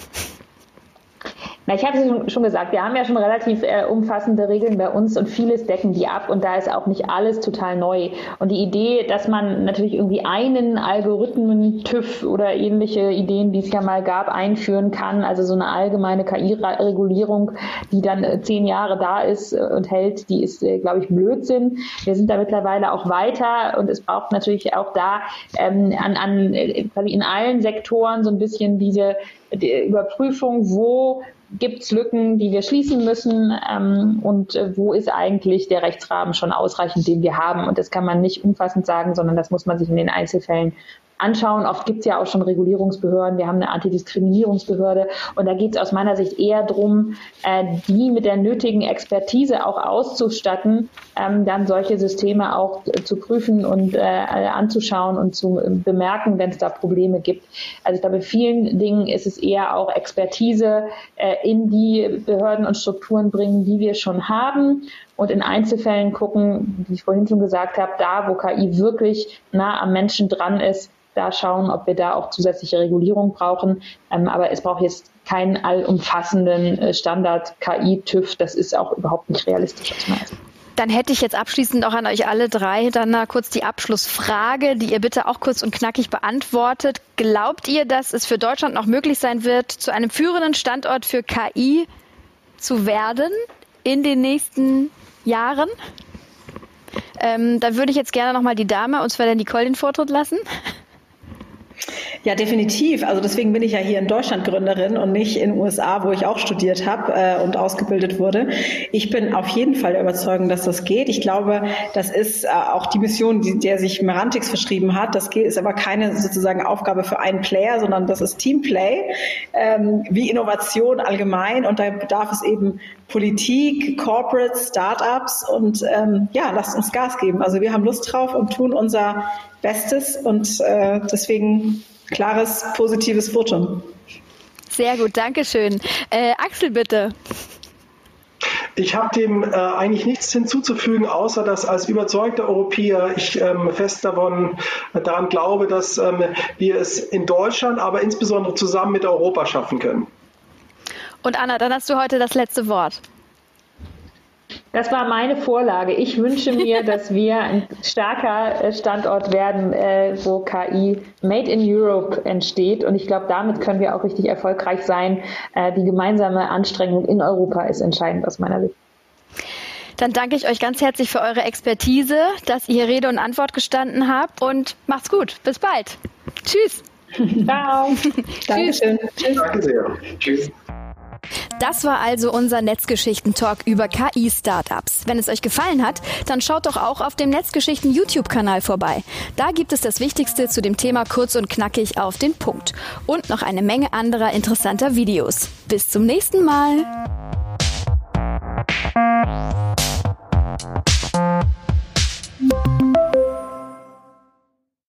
Na, ich hatte es schon gesagt, wir haben ja schon relativ äh, umfassende Regeln bei uns und vieles decken die ab und da ist auch nicht alles total neu. Und die Idee, dass man natürlich irgendwie einen Algorithmen, TÜV oder ähnliche Ideen, die es ja mal gab, einführen kann, also so eine allgemeine KI-Regulierung, die dann äh, zehn Jahre da ist äh, und hält, die ist, äh, glaube ich, Blödsinn. Wir sind da mittlerweile auch weiter und es braucht natürlich auch da ähm, an, an äh, quasi in allen Sektoren so ein bisschen diese die Überprüfung, wo gibt es Lücken, die wir schließen müssen ähm, und äh, wo ist eigentlich der Rechtsrahmen schon ausreichend, den wir haben. Und das kann man nicht umfassend sagen, sondern das muss man sich in den Einzelfällen anschauen. Oft gibt es ja auch schon Regulierungsbehörden. Wir haben eine Antidiskriminierungsbehörde. Und da geht es aus meiner Sicht eher darum, äh, die mit der nötigen Expertise auch auszustatten, ähm, dann solche Systeme auch zu prüfen und äh, anzuschauen und zu bemerken, wenn es da Probleme gibt. Also ich glaube, in vielen Dingen ist es eher auch Expertise äh, in die Behörden und Strukturen bringen, die wir schon haben und in Einzelfällen gucken, wie ich vorhin schon gesagt habe, da, wo KI wirklich nah am Menschen dran ist, da schauen, ob wir da auch zusätzliche Regulierung brauchen. Ähm, aber es braucht jetzt keinen allumfassenden äh, Standard KI-TÜV. Das ist auch überhaupt nicht realistisch. Dann hätte ich jetzt abschließend auch an euch alle drei dann kurz die Abschlussfrage, die ihr bitte auch kurz und knackig beantwortet. Glaubt ihr, dass es für Deutschland noch möglich sein wird, zu einem führenden Standort für KI zu werden in den nächsten Jahren? Ähm, da würde ich jetzt gerne nochmal die Dame, und zwar der Nicole, den Vortritt lassen. Ja, definitiv. Also deswegen bin ich ja hier in Deutschland Gründerin und nicht in den USA, wo ich auch studiert habe äh, und ausgebildet wurde. Ich bin auf jeden Fall der Überzeugung, dass das geht. Ich glaube, das ist äh, auch die Mission, die, der sich Merantix verschrieben hat. Das geht, ist aber keine sozusagen Aufgabe für einen Player, sondern das ist Teamplay, ähm, wie Innovation allgemein. Und da bedarf es eben Politik, Corporate, Startups und ähm, ja, lasst uns Gas geben. Also wir haben Lust drauf und tun unser Bestes und äh, deswegen klares, positives Votum. Sehr gut, Dankeschön. Äh, Axel, bitte. Ich habe dem äh, eigentlich nichts hinzuzufügen, außer dass als überzeugter Europäer ich ähm, fest davon äh, daran glaube, dass ähm, wir es in Deutschland, aber insbesondere zusammen mit Europa schaffen können. Und Anna, dann hast du heute das letzte Wort. Das war meine Vorlage. Ich wünsche mir, (laughs) dass wir ein starker äh, Standort werden, äh, wo KI Made in Europe entsteht. Und ich glaube, damit können wir auch richtig erfolgreich sein. Äh, die gemeinsame Anstrengung in Europa ist entscheidend aus meiner Sicht. Dann danke ich euch ganz herzlich für eure Expertise, dass ihr Rede und Antwort gestanden habt und macht's gut. Bis bald. Tschüss. (laughs) Ciao. (laughs) Dankeschön. Tschüss. Danke sehr. Tschüss. Das war also unser Netzgeschichten-Talk über KI-Startups. Wenn es euch gefallen hat, dann schaut doch auch auf dem Netzgeschichten-YouTube-Kanal vorbei. Da gibt es das Wichtigste zu dem Thema kurz und knackig auf den Punkt. Und noch eine Menge anderer interessanter Videos. Bis zum nächsten Mal.